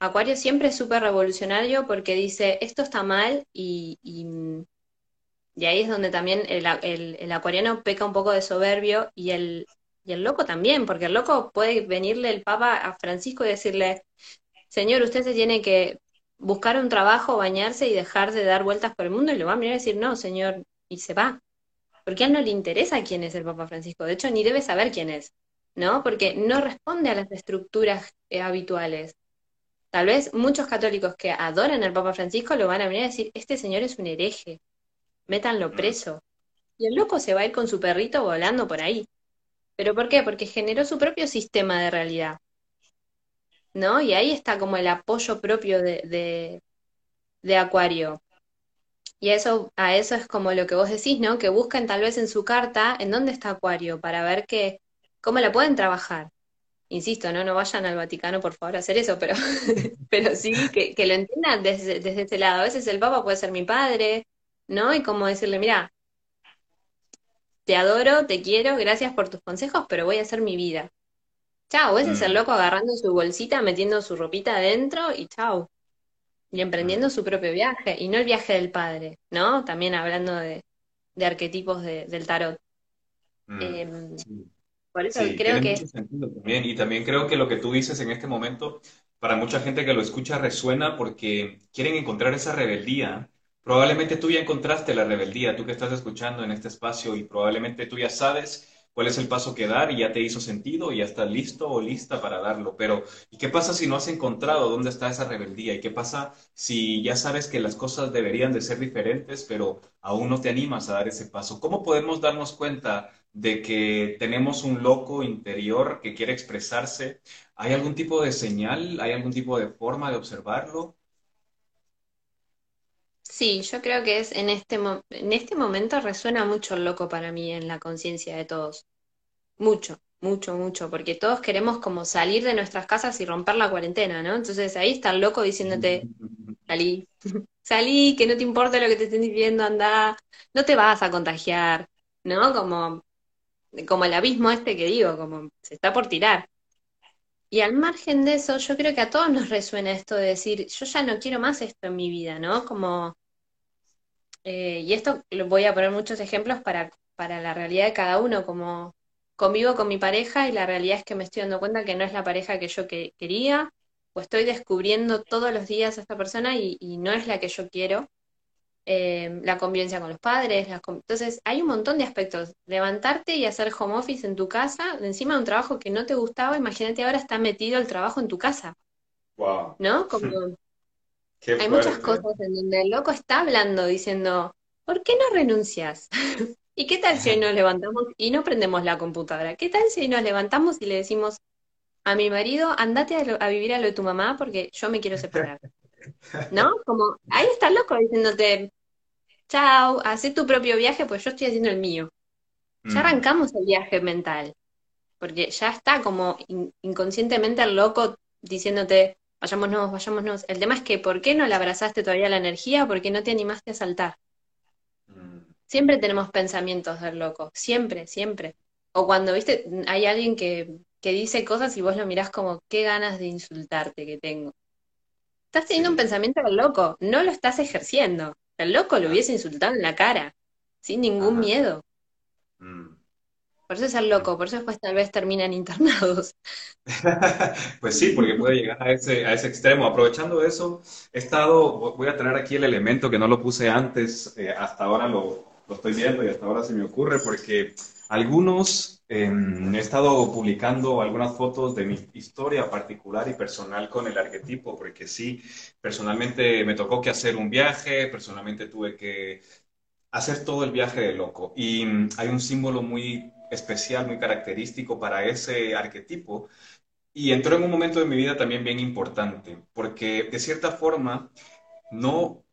Acuario siempre es súper revolucionario porque dice, esto está mal y, y, ahí es donde también el, el, acuariano peca un poco de soberbio y el, y el loco también, porque el loco puede venirle el Papa a Francisco y decirle, Señor, usted se tiene que buscar un trabajo, bañarse y dejar de dar vueltas por el mundo y lo va a mirar y decir, no, señor, y se va. Porque a él no le interesa quién es el Papa Francisco, de hecho ni debe saber quién es, ¿no? Porque no responde a las estructuras eh, habituales. Tal vez muchos católicos que adoran al Papa Francisco lo van a venir a decir, este señor es un hereje, métanlo preso. Y el loco se va a ir con su perrito volando por ahí. ¿Pero por qué? Porque generó su propio sistema de realidad. ¿No? Y ahí está como el apoyo propio de, de, Acuario. Y eso, a eso es como lo que vos decís, ¿no? Que busquen tal vez en su carta en dónde está Acuario para ver que, cómo la pueden trabajar. Insisto, ¿no? No vayan al Vaticano, por favor, a hacer eso, pero, pero sí que, lo entiendan desde, desde ese lado. A veces el Papa puede ser mi padre, ¿no? Y como decirle, mira, te adoro, te quiero, gracias por tus consejos, pero voy a hacer mi vida. Chao, ese es el mm. loco agarrando su bolsita, metiendo su ropita adentro y chao. Y emprendiendo mm. su propio viaje, y no el viaje del padre, ¿no? También hablando de, arquetipos del tarot. Mm, em, por eso creo que... también. Y también creo que lo que tú dices en este momento, para mucha gente que lo escucha, resuena porque quieren encontrar esa rebeldía. Probablemente tú ya encontraste la rebeldía, tú que estás escuchando en este espacio, y probablemente tú ya sabes cuál es el paso que dar y ya te hizo sentido y ya estás listo o lista para darlo. Pero, ¿y qué pasa si no has encontrado dónde está esa rebeldía? ¿Y qué pasa si ya sabes que las cosas deberían de ser diferentes, pero aún no te animas a dar ese paso? ¿Cómo podemos darnos cuenta de que tenemos un loco interior que quiere expresarse? ¿Hay algún tipo de señal? ¿Hay algún tipo de forma de observarlo? Sí, yo creo que es en este, en este momento resuena mucho el loco para mí en la conciencia de todos. Mucho, mucho, mucho, porque todos queremos como salir de nuestras casas y romper la cuarentena, ¿no? Entonces ahí está el loco diciéndote, salí, salí, que no te importa lo que te estén diciendo, anda, no te vas a contagiar, ¿no? Como, como el abismo este que digo, como se está por tirar. Y al margen de eso, yo creo que a todos nos resuena esto de decir, yo ya no quiero más esto en mi vida, ¿no? Como eh, y esto lo voy a poner muchos ejemplos para, para la realidad de cada uno, como convivo con mi pareja y la realidad es que me estoy dando cuenta que no es la pareja que yo quería, o estoy descubriendo todos los días a esta persona y, no es la que yo quiero. Eh, la convivencia con los padres, entonces hay un montón de aspectos. Levantarte y hacer home office en tu casa, encima de un trabajo que no te gustaba, imagínate ahora está metido el trabajo en tu casa. Wow. ¿No? Como hay muchas cosas en donde el loco está hablando, diciendo, ¿por qué no renuncias? ¿Y qué tal si hoy nos levantamos y no prendemos la computadora? ¿Qué tal si hoy nos levantamos y le decimos a mi marido, andate a, vivir a lo de tu mamá porque yo me quiero separar? ¿No? Como, ahí está el loco diciéndote, chao, haz tu propio viaje, pues yo estoy haciendo el mío. Ya mm. arrancamos el viaje mental, porque ya está como inconscientemente el loco diciéndote, vayámonos, vayámonos. El tema es que, ¿por qué no le abrazaste todavía la energía? ¿Por qué no te animaste a saltar? Mm. Siempre tenemos pensamientos del loco, siempre, siempre. O cuando, viste, hay alguien que, que dice cosas y vos lo mirás como, qué ganas de insultarte que tengo. Estás teniendo un pensamiento del loco, no lo estás ejerciendo. El loco lo hubiese insultado en la cara, sin ningún miedo. Mm. Por eso es el loco, por eso después tal vez terminan internados. pues sí, porque puede llegar a ese, a ese extremo. Aprovechando eso, he estado, voy a traer aquí el elemento que no lo puse antes, eh, hasta ahora lo, lo, estoy viendo y hasta ahora se me ocurre, porque algunos, em, he estado publicando algunas fotos de mi historia particular y personal con el arquetipo, porque sí, personalmente me tocó que hacer un viaje, personalmente tuve que hacer todo el viaje de loco. Y mm, hay un símbolo muy especial, muy característico para ese arquetipo. Y entró en un momento de mi vida también bien importante, porque de cierta forma no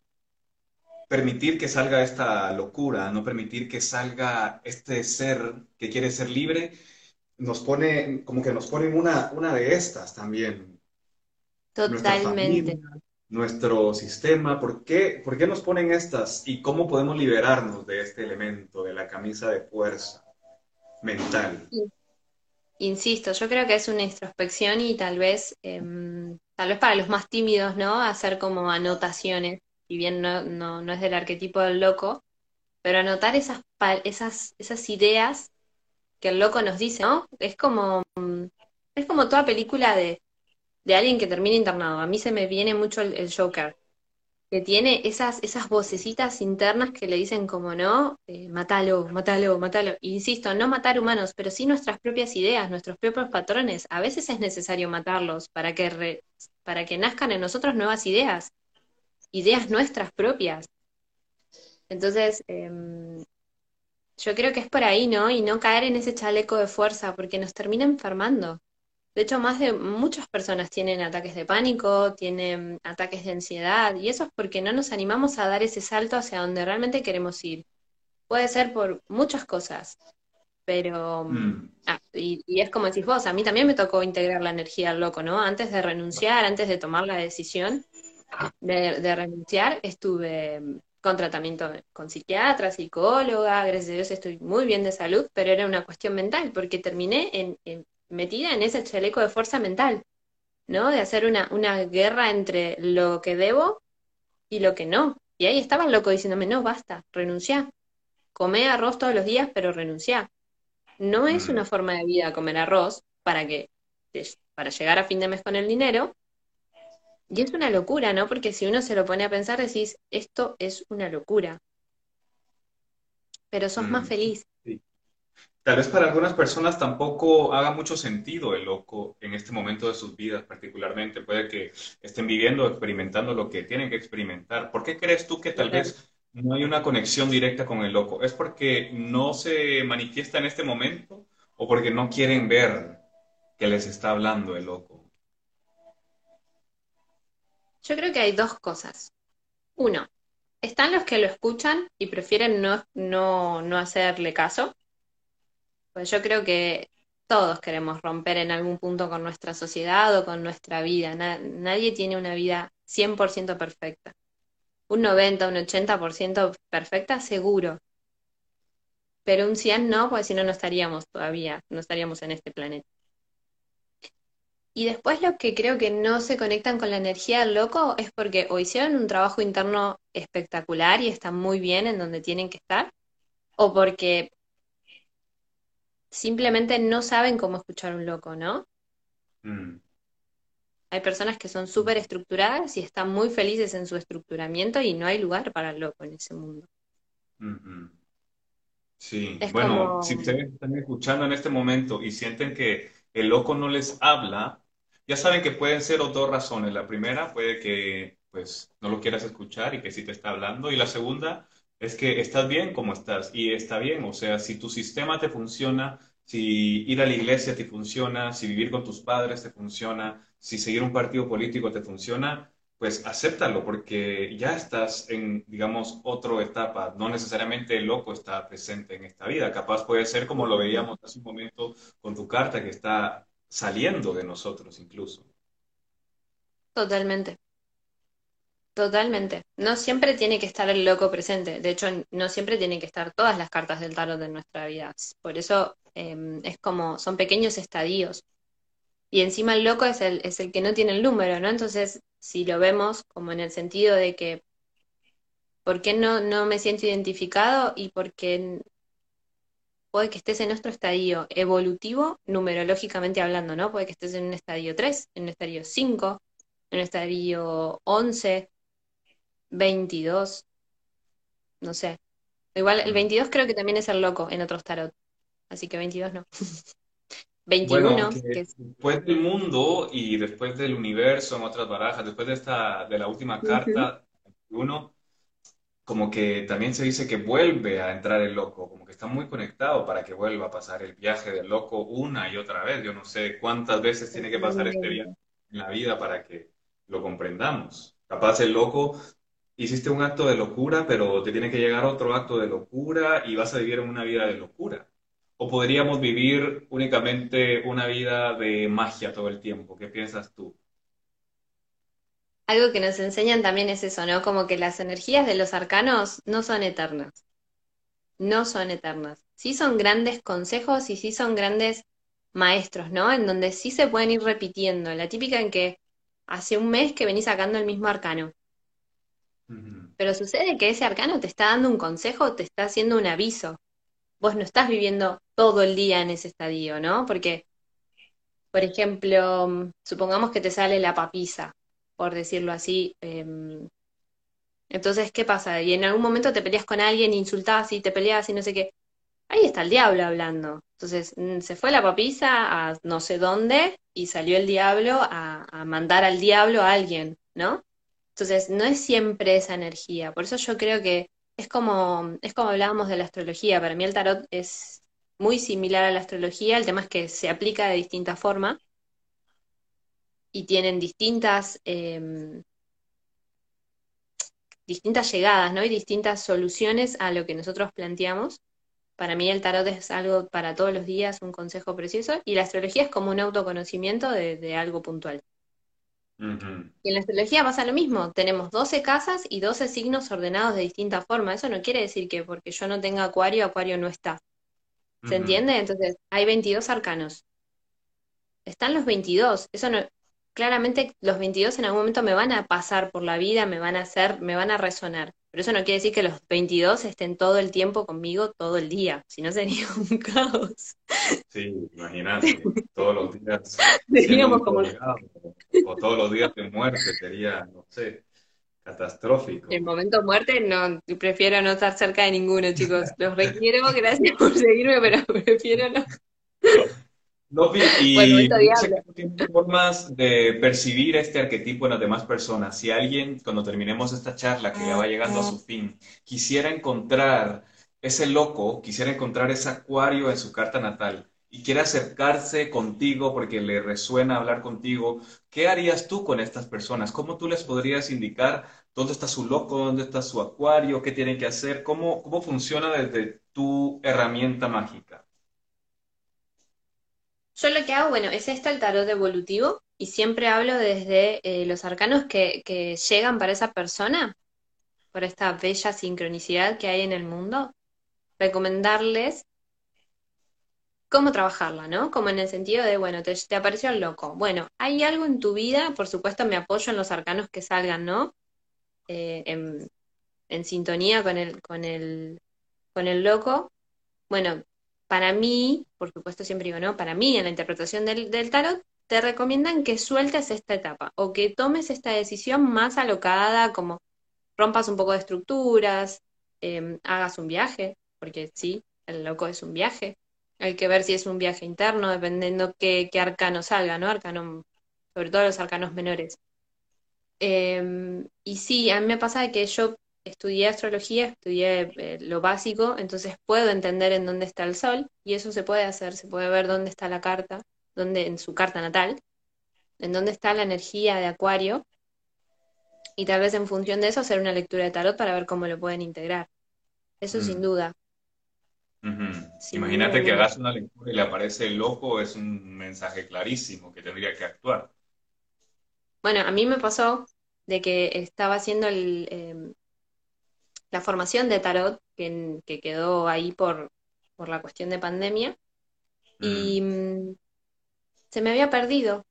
permitir que salga esta locura, no permitir que salga este ser que quiere ser libre, nos pone, como que nos ponen una, una de estas también. Totalmente. nuestro sistema, ¿por qué, ¿por qué nos ponen estas? ¿Y cómo podemos liberarnos de este elemento, de la camisa de fuerza? Mental. Insisto, yo creo que es una introspección y tal vez, em, tal vez para los más tímidos, ¿no? Hacer como anotaciones, si bien no, no, es del arquetipo del loco, pero anotar esas, esas, esas ideas que el loco nos dice, ¿no? Es como, es como toda película de, de alguien que termina internado. A mí se me viene mucho el, el Joker que tiene esas, esas vocecitas internas que le dicen como no, eh, matalo, matalo, matalo. insisto, no matar humanos, pero sí nuestras propias ideas, nuestros propios patrones. A veces es necesario matarlos para que, para que nazcan en nosotros nuevas ideas, ideas nuestras propias. Entonces, em, yo creo que es por ahí, ¿no? Y no caer en ese chaleco de fuerza, porque nos termina enfermando. De hecho, más de muchas personas tienen ataques de pánico, tienen ataques de ansiedad, y eso es porque no nos animamos a dar ese salto hacia donde realmente queremos ir. Puede ser por muchas cosas, pero... Mm. Ah, y, es como decís vos, a mí también me tocó integrar la energía al loco, ¿no? Antes de renunciar, antes de tomar la decisión de, de renunciar, estuve con tratamiento con psiquiatra, psicóloga, gracias a Dios estoy muy bien de salud, pero era una cuestión mental, porque terminé en metida en ese chaleco de fuerza mental, ¿no? De hacer una, una guerra entre lo que debo y lo que no. Y ahí estaba el loco diciéndome, no, basta, renuncia. Come arroz todos los días, pero renuncia. No es una mm. forma de vida comer arroz para que para llegar a fin de mes con el dinero. Y es una locura, ¿no? Porque si uno se lo pone a pensar, decís, esto es una locura. Pero sos más mm. feliz. Tal vez para algunas personas tampoco haga mucho sentido el loco en este momento de sus vidas particularmente. Puede que estén viviendo, experimentando lo que tienen que experimentar. ¿Por qué crees tú que tal vez no hay una conexión directa con el loco? ¿Es porque no se manifiesta en este momento o porque no quieren ver que les está hablando el loco? Yo creo que hay dos cosas. Uno, están los que lo escuchan y prefieren no, no, no hacerle caso pues yo creo que todos queremos romper en algún punto con nuestra sociedad o con nuestra vida. nadie tiene una vida 100% perfecta. Un 90, un 80% perfecta, seguro. Pero un 100 no, porque si no, no estaríamos todavía, no estaríamos en este planeta. Y después lo que creo que no se conectan con la energía del loco es porque o hicieron un trabajo interno espectacular y están muy bien en donde tienen que estar, o porque simplemente no saben cómo escuchar un loco, ¿no? Mm. Hay personas que son súper estructuradas y están muy felices en su estructuramiento y no hay lugar para el loco en ese mundo. Sí, bueno, si ustedes están escuchando en este momento y sienten que el loco no les habla, ya saben que pueden ser dos razones. La primera puede que pues no lo quieras escuchar y que sí te está hablando. Y la segunda es que estás bien como estás y está bien, o sea, si tu sistema te funciona, si ir a la iglesia te funciona, si vivir con tus padres te funciona, si seguir un partido político te funciona, pues acéptalo porque ya estás en, digamos, otra etapa. No necesariamente el loco está presente en esta vida. Capaz puede ser como lo veíamos hace un momento con tu carta que está saliendo de nosotros incluso. Totalmente. Totalmente. No siempre tiene que estar el loco presente. De hecho, no siempre tienen que estar todas las cartas del tarot en nuestra vida. Por eso em, es como, son pequeños estadios. Y encima el loco es el, es el que no tiene el número, ¿no? Entonces, si lo vemos como en el sentido de que, ¿por qué no, no me siento identificado? Y porque puede que estés en nuestro estadio evolutivo, numerológicamente hablando, ¿no? Puede que estés en un estadio 3, en un estadio 5, en un estadio 11, 22, no sé. Igual el 22 mm. creo que también es el loco en otros tarot, así que 22 no. 21. Después del mundo y después del universo en otras barajas, después de esta de la última carta, 21, como que también se dice que vuelve a entrar el loco, como que está muy conectado para que vuelva a pasar el viaje del loco una y otra vez. Yo no sé cuántas veces tiene que pasar este viaje en la vida para que lo comprendamos. Capaz el loco, hiciste un acto de locura, pero te tiene que llegar otro acto de locura y vas a vivir una vida de locura. O podríamos vivir únicamente una vida de magia todo el tiempo. ¿Qué piensas tú? algo que nos enseñan también es eso, ¿no? Como que las energías de los arcanos no son eternas. No son eternas. Sí son grandes consejos y sí son grandes maestros, ¿no? En donde sí se pueden ir repitiendo. La típica en que hace un mes que venís sacando el mismo arcano. Pero sucede que ese arcano te está dando un consejo, te está haciendo un aviso. Vos no estás viviendo todo el día en ese estadio, ¿no? Porque, por ejemplo, supongamos que te sale la papisa por decirlo así. Em, entonces, ¿qué pasa? Y en algún momento te peleas con alguien, insultas y te peleas y no sé qué. Ahí está el diablo hablando. Entonces, mm, se fue la papisa a no sé dónde y salió el diablo a mandar al diablo a alguien, ¿no? Entonces, no es siempre esa energía. Por eso yo creo que es como, es como hablábamos de la astrología. Para mí el tarot es muy similar a la astrología. El tema es que se aplica de distinta forma y tienen distintas, em, distintas llegadas, ¿no? Y distintas soluciones a lo que nosotros planteamos. Para mí el tarot es algo para todos los días, un consejo precioso, y la astrología es como un autoconocimiento de, algo puntual. Y en la astrología pasa lo mismo, tenemos 12 casas y 12 signos ordenados de distinta forma. Eso no quiere decir que porque yo no tenga acuario, acuario no está. ¿Se entiende? Entonces, hay 22 arcanos. Están los 22. Eso no, claramente los 22 en algún momento me van a pasar por la vida, me van a hacer, me van a resonar. Pero eso no quiere decir que los 22 estén todo el tiempo conmigo todo el día, si no sería un caos. Sí, imagínate, todos los días. Seríamos como... O todos los días de muerte sería, no sé, catastrófico. En momento de muerte no, prefiero no estar cerca de ninguno, chicos. Los requiero, gracias por seguirme, pero prefiero no. No, y bueno, formas de percibir este arquetipo en las demás personas. Si alguien, cuando terminemos esta charla, que ya va llegando a su fin, quisiera encontrar ese loco, quisiera encontrar ese acuario en su carta natal y quiere acercarse contigo porque le resuena hablar contigo, ¿qué harías tú con estas personas? ¿Cómo tú les podrías indicar dónde está su loco, dónde está su acuario, qué tienen que hacer? ¿Cómo, cómo funciona desde tu herramienta mágica? Yo lo que hago, bueno, es este el tarot evolutivo y siempre hablo desde eh, los arcanos que, que llegan para esa persona, por esta bella sincronicidad que hay en el mundo, recomendarles cómo trabajarla, ¿no? Como en el sentido de, bueno, te, te, apareció el loco. Bueno, hay algo en tu vida, por supuesto me apoyo en los arcanos que salgan, ¿no? Eh, en, en, sintonía con el, con el, con el loco. Bueno, para mí, por supuesto siempre digo, ¿no? Para mí, en la interpretación del, tarot, te recomiendan que sueltes esta etapa o que tomes esta decisión más alocada, como rompas un poco de estructuras, em, hagas un viaje, porque sí, el loco es un viaje. Hay que ver si es un viaje interno, dependiendo qué, qué arcano salga, ¿no? Arcano, sobre todo los arcanos menores. Em, y sí, a mí me pasa que yo estudié astrología, estudié eh, lo básico, entonces puedo entender en dónde está el sol y eso se puede hacer, se puede ver dónde está la carta, dónde en su carta natal, en dónde está la energía de Acuario y tal vez en función de eso hacer una lectura de tarot para ver cómo lo pueden integrar. Eso sin mm. duda. Imagínate que hagas una lectura y le aparece el loco, es un mensaje clarísimo que tendría que actuar. Bueno, a mí me pasó de que estaba haciendo el, em, la formación de tarot que, que quedó ahí por, por, la cuestión de pandemia y mm. Se me había perdido.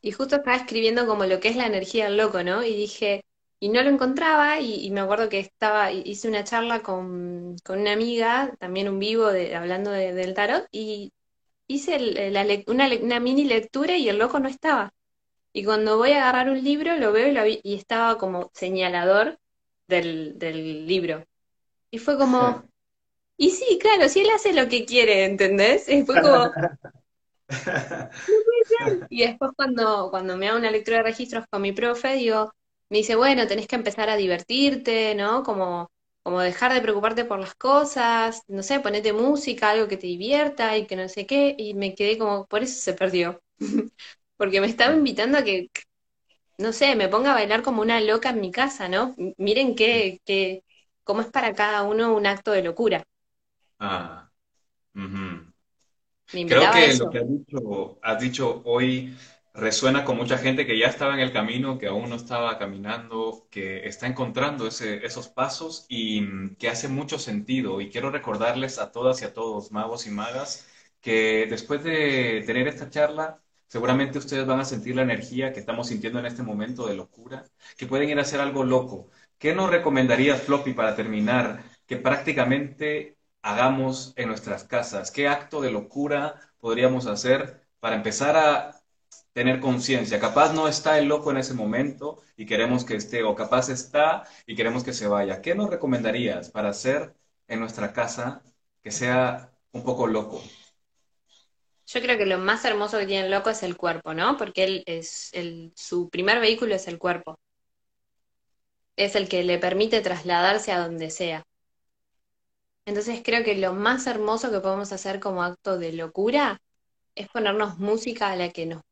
Y justo estaba escribiendo como lo que es la energía del loco, ¿no? Y dije, y no lo encontraba y, me acuerdo que estaba, hice una charla con, una amiga, también un vivo de, hablando del tarot, y hice una, una, mini lectura y el loco no estaba. Y cuando voy a agarrar un libro, lo veo y, y estaba como señalador del, del libro. Y fue como, y sí, claro, si él hace lo que quiere, ¿entendés? Y fue como... y después cuando, cuando me hago una lectura de registros con mi profe, digo, me dice, bueno, tenés que empezar a divertirte, ¿no? Como, como dejar de preocuparte por las cosas, no sé, ponete música, algo que te divierta y que no sé qué, y me quedé como, por eso se perdió. Porque me estaba invitando a que, no sé, me ponga a bailar como una loca en mi casa, ¿no? Miren qué, qué, cómo es para cada uno un acto de locura. Ah. Creo que lo que has dicho, has dicho hoy resuena con mucha gente que ya estaba en el camino, que aún no estaba caminando, que está encontrando ese, esos pasos y mm, que hace mucho sentido. Y quiero recordarles a todas y a todos, magos y magas, que después de tener esta charla, seguramente ustedes van a sentir la energía que estamos sintiendo en este momento de locura, que pueden ir a hacer algo loco. ¿Qué nos recomendarías, Floppy, para terminar? Que prácticamente hagamos en nuestras casas? ¿Qué acto de locura podríamos hacer para empezar a tener conciencia? Capaz no está el loco en ese momento y queremos que esté, o capaz está y queremos que se vaya. ¿Qué nos recomendarías para hacer en nuestra casa que sea un poco loco? Yo creo que lo más hermoso que tiene el loco es el cuerpo, ¿no? Porque él es el, su primer vehículo es el cuerpo. Es el que le permite trasladarse a donde sea. Entonces creo que lo más hermoso que podemos hacer como acto de locura es ponernos música a la que nos,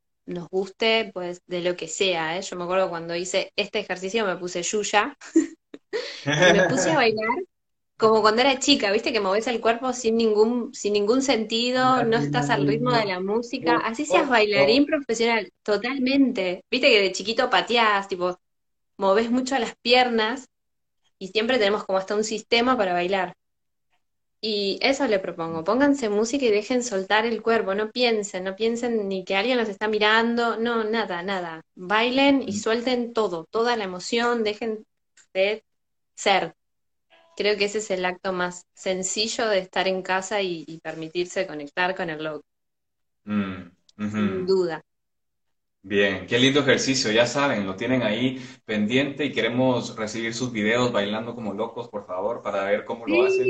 guste, pues de lo que sea. ¿eh? Yo me acuerdo cuando hice este ejercicio me puse Yuya me puse a bailar como cuando era chica, viste que moves el cuerpo sin ningún, sin ningún sentido, no estás al ritmo de la música, así seas bailarín profesional, totalmente. Viste que de chiquito pateás, tipo, moves mucho las piernas y siempre tenemos como hasta un sistema para bailar. Y eso le propongo, pónganse música y dejen soltar el cuerpo, no piensen, no piensen ni que alguien los está mirando, no, nada, nada. Bailen y mm. suelten todo, toda la emoción, dejen de ser. Creo que ese es el acto más sencillo de estar en casa y, permitirse conectar con el loco. Mm, Sin duda. Bien, qué lindo ejercicio, ya saben, lo tienen ahí pendiente y queremos recibir sus videos bailando como locos, por favor, para ver cómo lo hacen.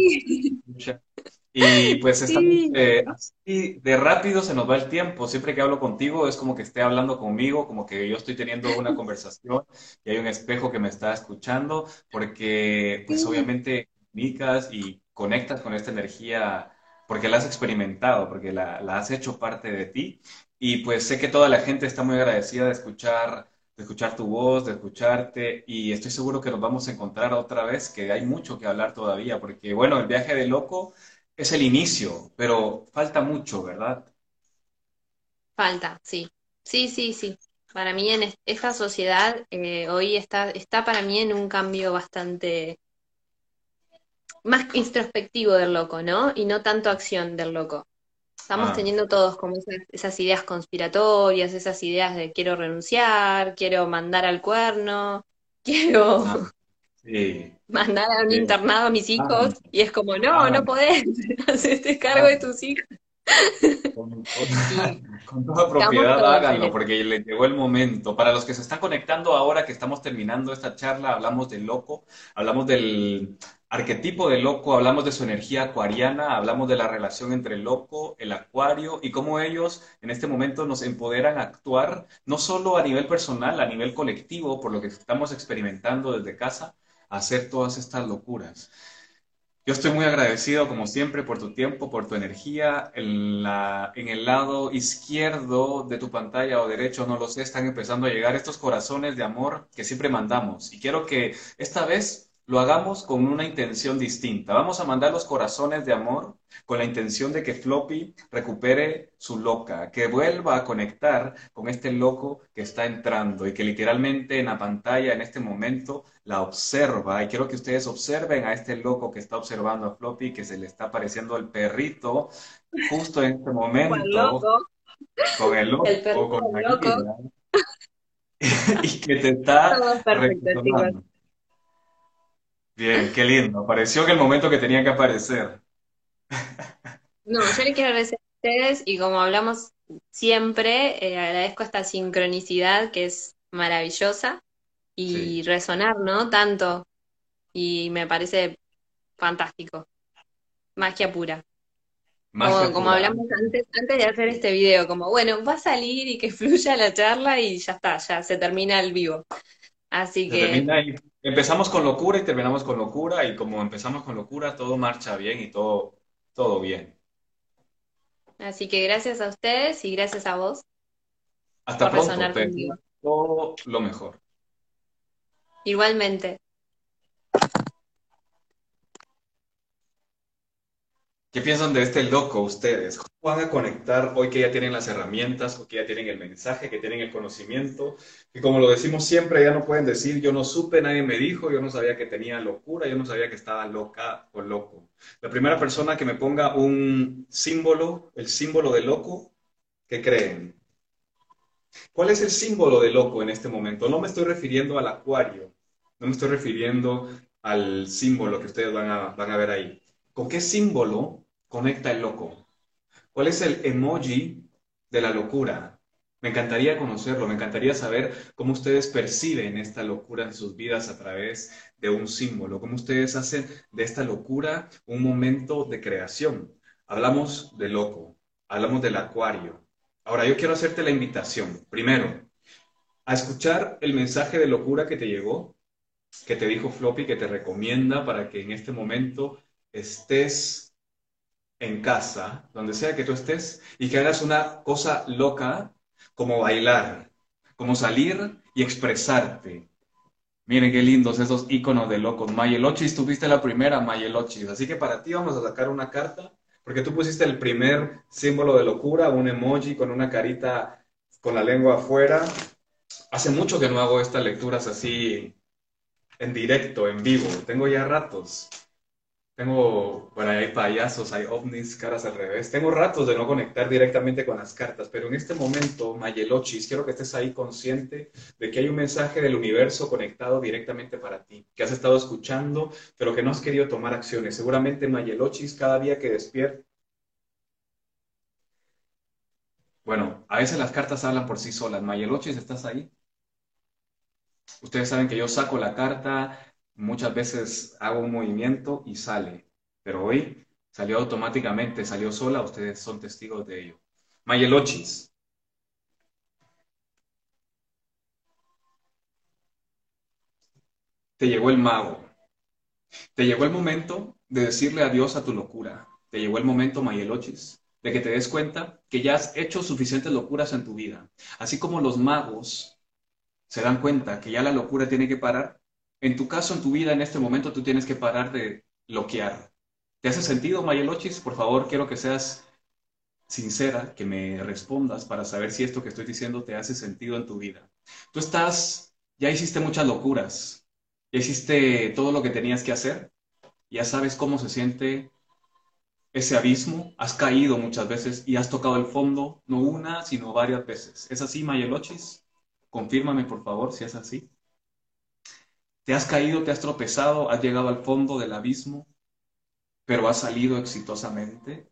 Y pues estamos eh, así de rápido se nos va el tiempo. Siempre que hablo contigo es como que esté hablando conmigo, como que yo estoy teniendo una conversación y hay un espejo que me está escuchando, porque pues obviamente micas y conectas con esta energía porque la has experimentado, porque la, la has hecho parte de ti. Y pues sé que toda la gente está muy agradecida de escuchar, de escuchar tu voz, de escucharte, y estoy seguro que nos vamos a encontrar otra vez, que hay mucho que hablar todavía, porque bueno, el viaje de loco es el inicio, pero falta mucho, ¿verdad? Falta, sí. Sí, sí, sí. Para mí en esta sociedad eh, hoy está, está para mí en un cambio bastante más introspectivo del loco, ¿no? Y no tanto acción del loco. Estamos ah. teniendo todos como esas, ideas conspiratorias, esas ideas de quiero renunciar, quiero mandar al cuerno, quiero ah, mandar a un internado a mis ah. hijos, y es como, no, no podés, hacerte cargo de tus hijos. Con, con, toda propiedad háganlo porque le llegó el momento. Para los que se están conectando ahora que estamos terminando esta charla, hablamos del loco, hablamos del arquetipo de loco, hablamos de su energía acuariana, hablamos de la relación entre el loco, el acuario y cómo ellos en este momento nos empoderan a actuar no solo a nivel personal, a nivel colectivo, por lo que estamos experimentando desde casa, hacer todas estas locuras. Yo estoy muy agradecido, como siempre, por tu tiempo, por tu energía. En, la, en el lado izquierdo de tu pantalla o derecho, no lo sé, están empezando a llegar estos corazones de amor que siempre mandamos. Y quiero que esta vez lo hagamos con una intención distinta. Vamos a mandar los corazones de amor con la intención de que Floppy recupere su loca, que vuelva a conectar con este loco que está entrando y que literalmente en la pantalla en este momento la observa. Y quiero que ustedes observen a este loco que está observando a Floppy, que se le está apareciendo el perrito justo en este momento. Con el loco. con el loco. y que te está Bien, qué lindo. Apareció en el momento que tenía que aparecer. No, yo le quiero agradecer a ustedes y como hablamos siempre, eh, agradezco esta sincronicidad que es maravillosa y resonar, ¿no? Tanto. Y me parece fantástico. Magia pura. como, como hablamos antes, antes de hacer este video, como bueno, va a salir y que fluya la charla y ya está, ya se termina el vivo. Así que. Empezamos con locura y terminamos con locura, y como empezamos con locura, todo marcha bien y todo, todo bien. Así que gracias a ustedes y gracias a vos. Hasta pronto, todo lo mejor. Igualmente. ¿Qué piensan de este loco ustedes? ¿Cómo van a conectar hoy que ya tienen las herramientas, o que ya tienen el mensaje, que tienen el conocimiento? Y como lo decimos siempre, ya no pueden decir, yo no supe, nadie me dijo, yo no sabía que tenía locura, yo no sabía que estaba loca o loco. La primera persona que me ponga un símbolo, el símbolo de loco, ¿qué creen? ¿Cuál es el símbolo de loco en este momento? No me estoy refiriendo al acuario, no me estoy refiriendo al símbolo que ustedes van a, van a ver ahí. ¿Con qué símbolo conecta el loco? ¿Cuál es el emoji de la locura? Me encantaría conocerlo, me encantaría saber cómo ustedes perciben esta locura en sus vidas a través de un símbolo, cómo ustedes hacen de esta locura un momento de creación. Hablamos de loco, hablamos del acuario. Ahora yo quiero hacerte la invitación, primero, a escuchar el mensaje de locura que te llegó, que te dijo Floppy, que te recomienda para que en este momento estés en casa, donde sea que tú estés, y que hagas una cosa loca como bailar, como salir y expresarte. Miren qué lindos esos iconos de locos. Mayelochis, tuviste la primera Mayelochis. Así que para ti vamos a sacar una carta, porque tú pusiste el primer símbolo de locura, un emoji con una carita con la lengua afuera. Hace mucho que no hago estas lecturas así en directo, en vivo. Tengo ya ratos. Tengo, bueno, hay payasos, hay ovnis, caras al revés. Tengo ratos de no conectar directamente con las cartas, pero en este momento, Mayelochis, quiero que estés ahí consciente de que hay un mensaje del universo conectado directamente para ti, que has estado escuchando, pero que no has querido tomar acciones. Seguramente Mayelochis, cada día que despierta. Bueno, a veces las cartas hablan por sí solas. Mayelochis, ¿estás ahí? Ustedes saben que yo saco la carta, muchas veces hago un movimiento y sale, pero hoy salió automáticamente, salió sola, ustedes son testigos de ello. Mayelochis. Te llegó el mago. Te llegó el momento de decirle adiós a tu locura. Te llegó el momento, Mayelochis, de que te des cuenta que ya has hecho suficientes locuras en tu vida. Así como los magos se dan cuenta que ya la locura tiene que parar, en tu caso, en tu vida, en este momento, tú tienes que parar de bloquear. ¿Te hace sentido, Mayelochis? Por favor, quiero que seas sincera, que me respondas para saber si esto que estoy diciendo te hace sentido en tu vida. Tú estás, ya hiciste muchas locuras, ya hiciste todo lo que tenías que hacer, ya sabes cómo se siente ese abismo, has caído muchas veces y has tocado el fondo, no una, sino varias veces. ¿Es así, Mayelochis? Confírmame, por favor, si es así. Te has caído, te has tropezado, has llegado al fondo del abismo, pero has salido exitosamente.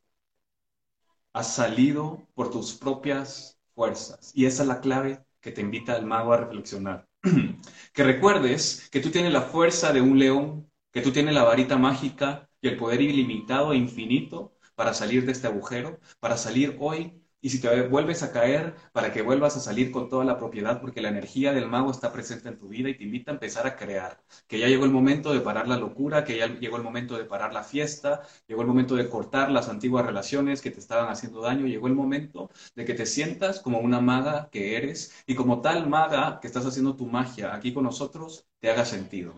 Has salido por tus propias fuerzas. Y esa es la clave que te invita el mago a reflexionar. que recuerdes que tú tienes la fuerza de un león, que tú tienes la varita mágica y el poder ilimitado e infinito para salir de este agujero, para salir hoy y si te vuelves a caer, para que vuelvas a salir con toda la propiedad, porque la energía del mago está presente en tu vida y te invita a empezar a crear. Que ya llegó el momento de parar la locura, que ya llegó el momento de parar la fiesta, llegó el momento de cortar las antiguas relaciones que te estaban haciendo daño, llegó el momento de que te sientas como una maga que eres y como tal maga que estás haciendo tu magia aquí con nosotros, te haga sentido.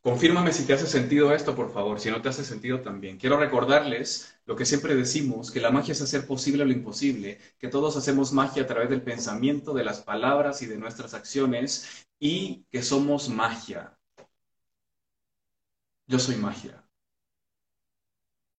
Confírmame si te hace sentido esto, por favor, si no te hace sentido también. Quiero recordarles lo que siempre decimos, que la magia es hacer posible lo imposible, que todos hacemos magia a través del pensamiento, de las palabras y de nuestras acciones, y que somos magia. Yo soy magia.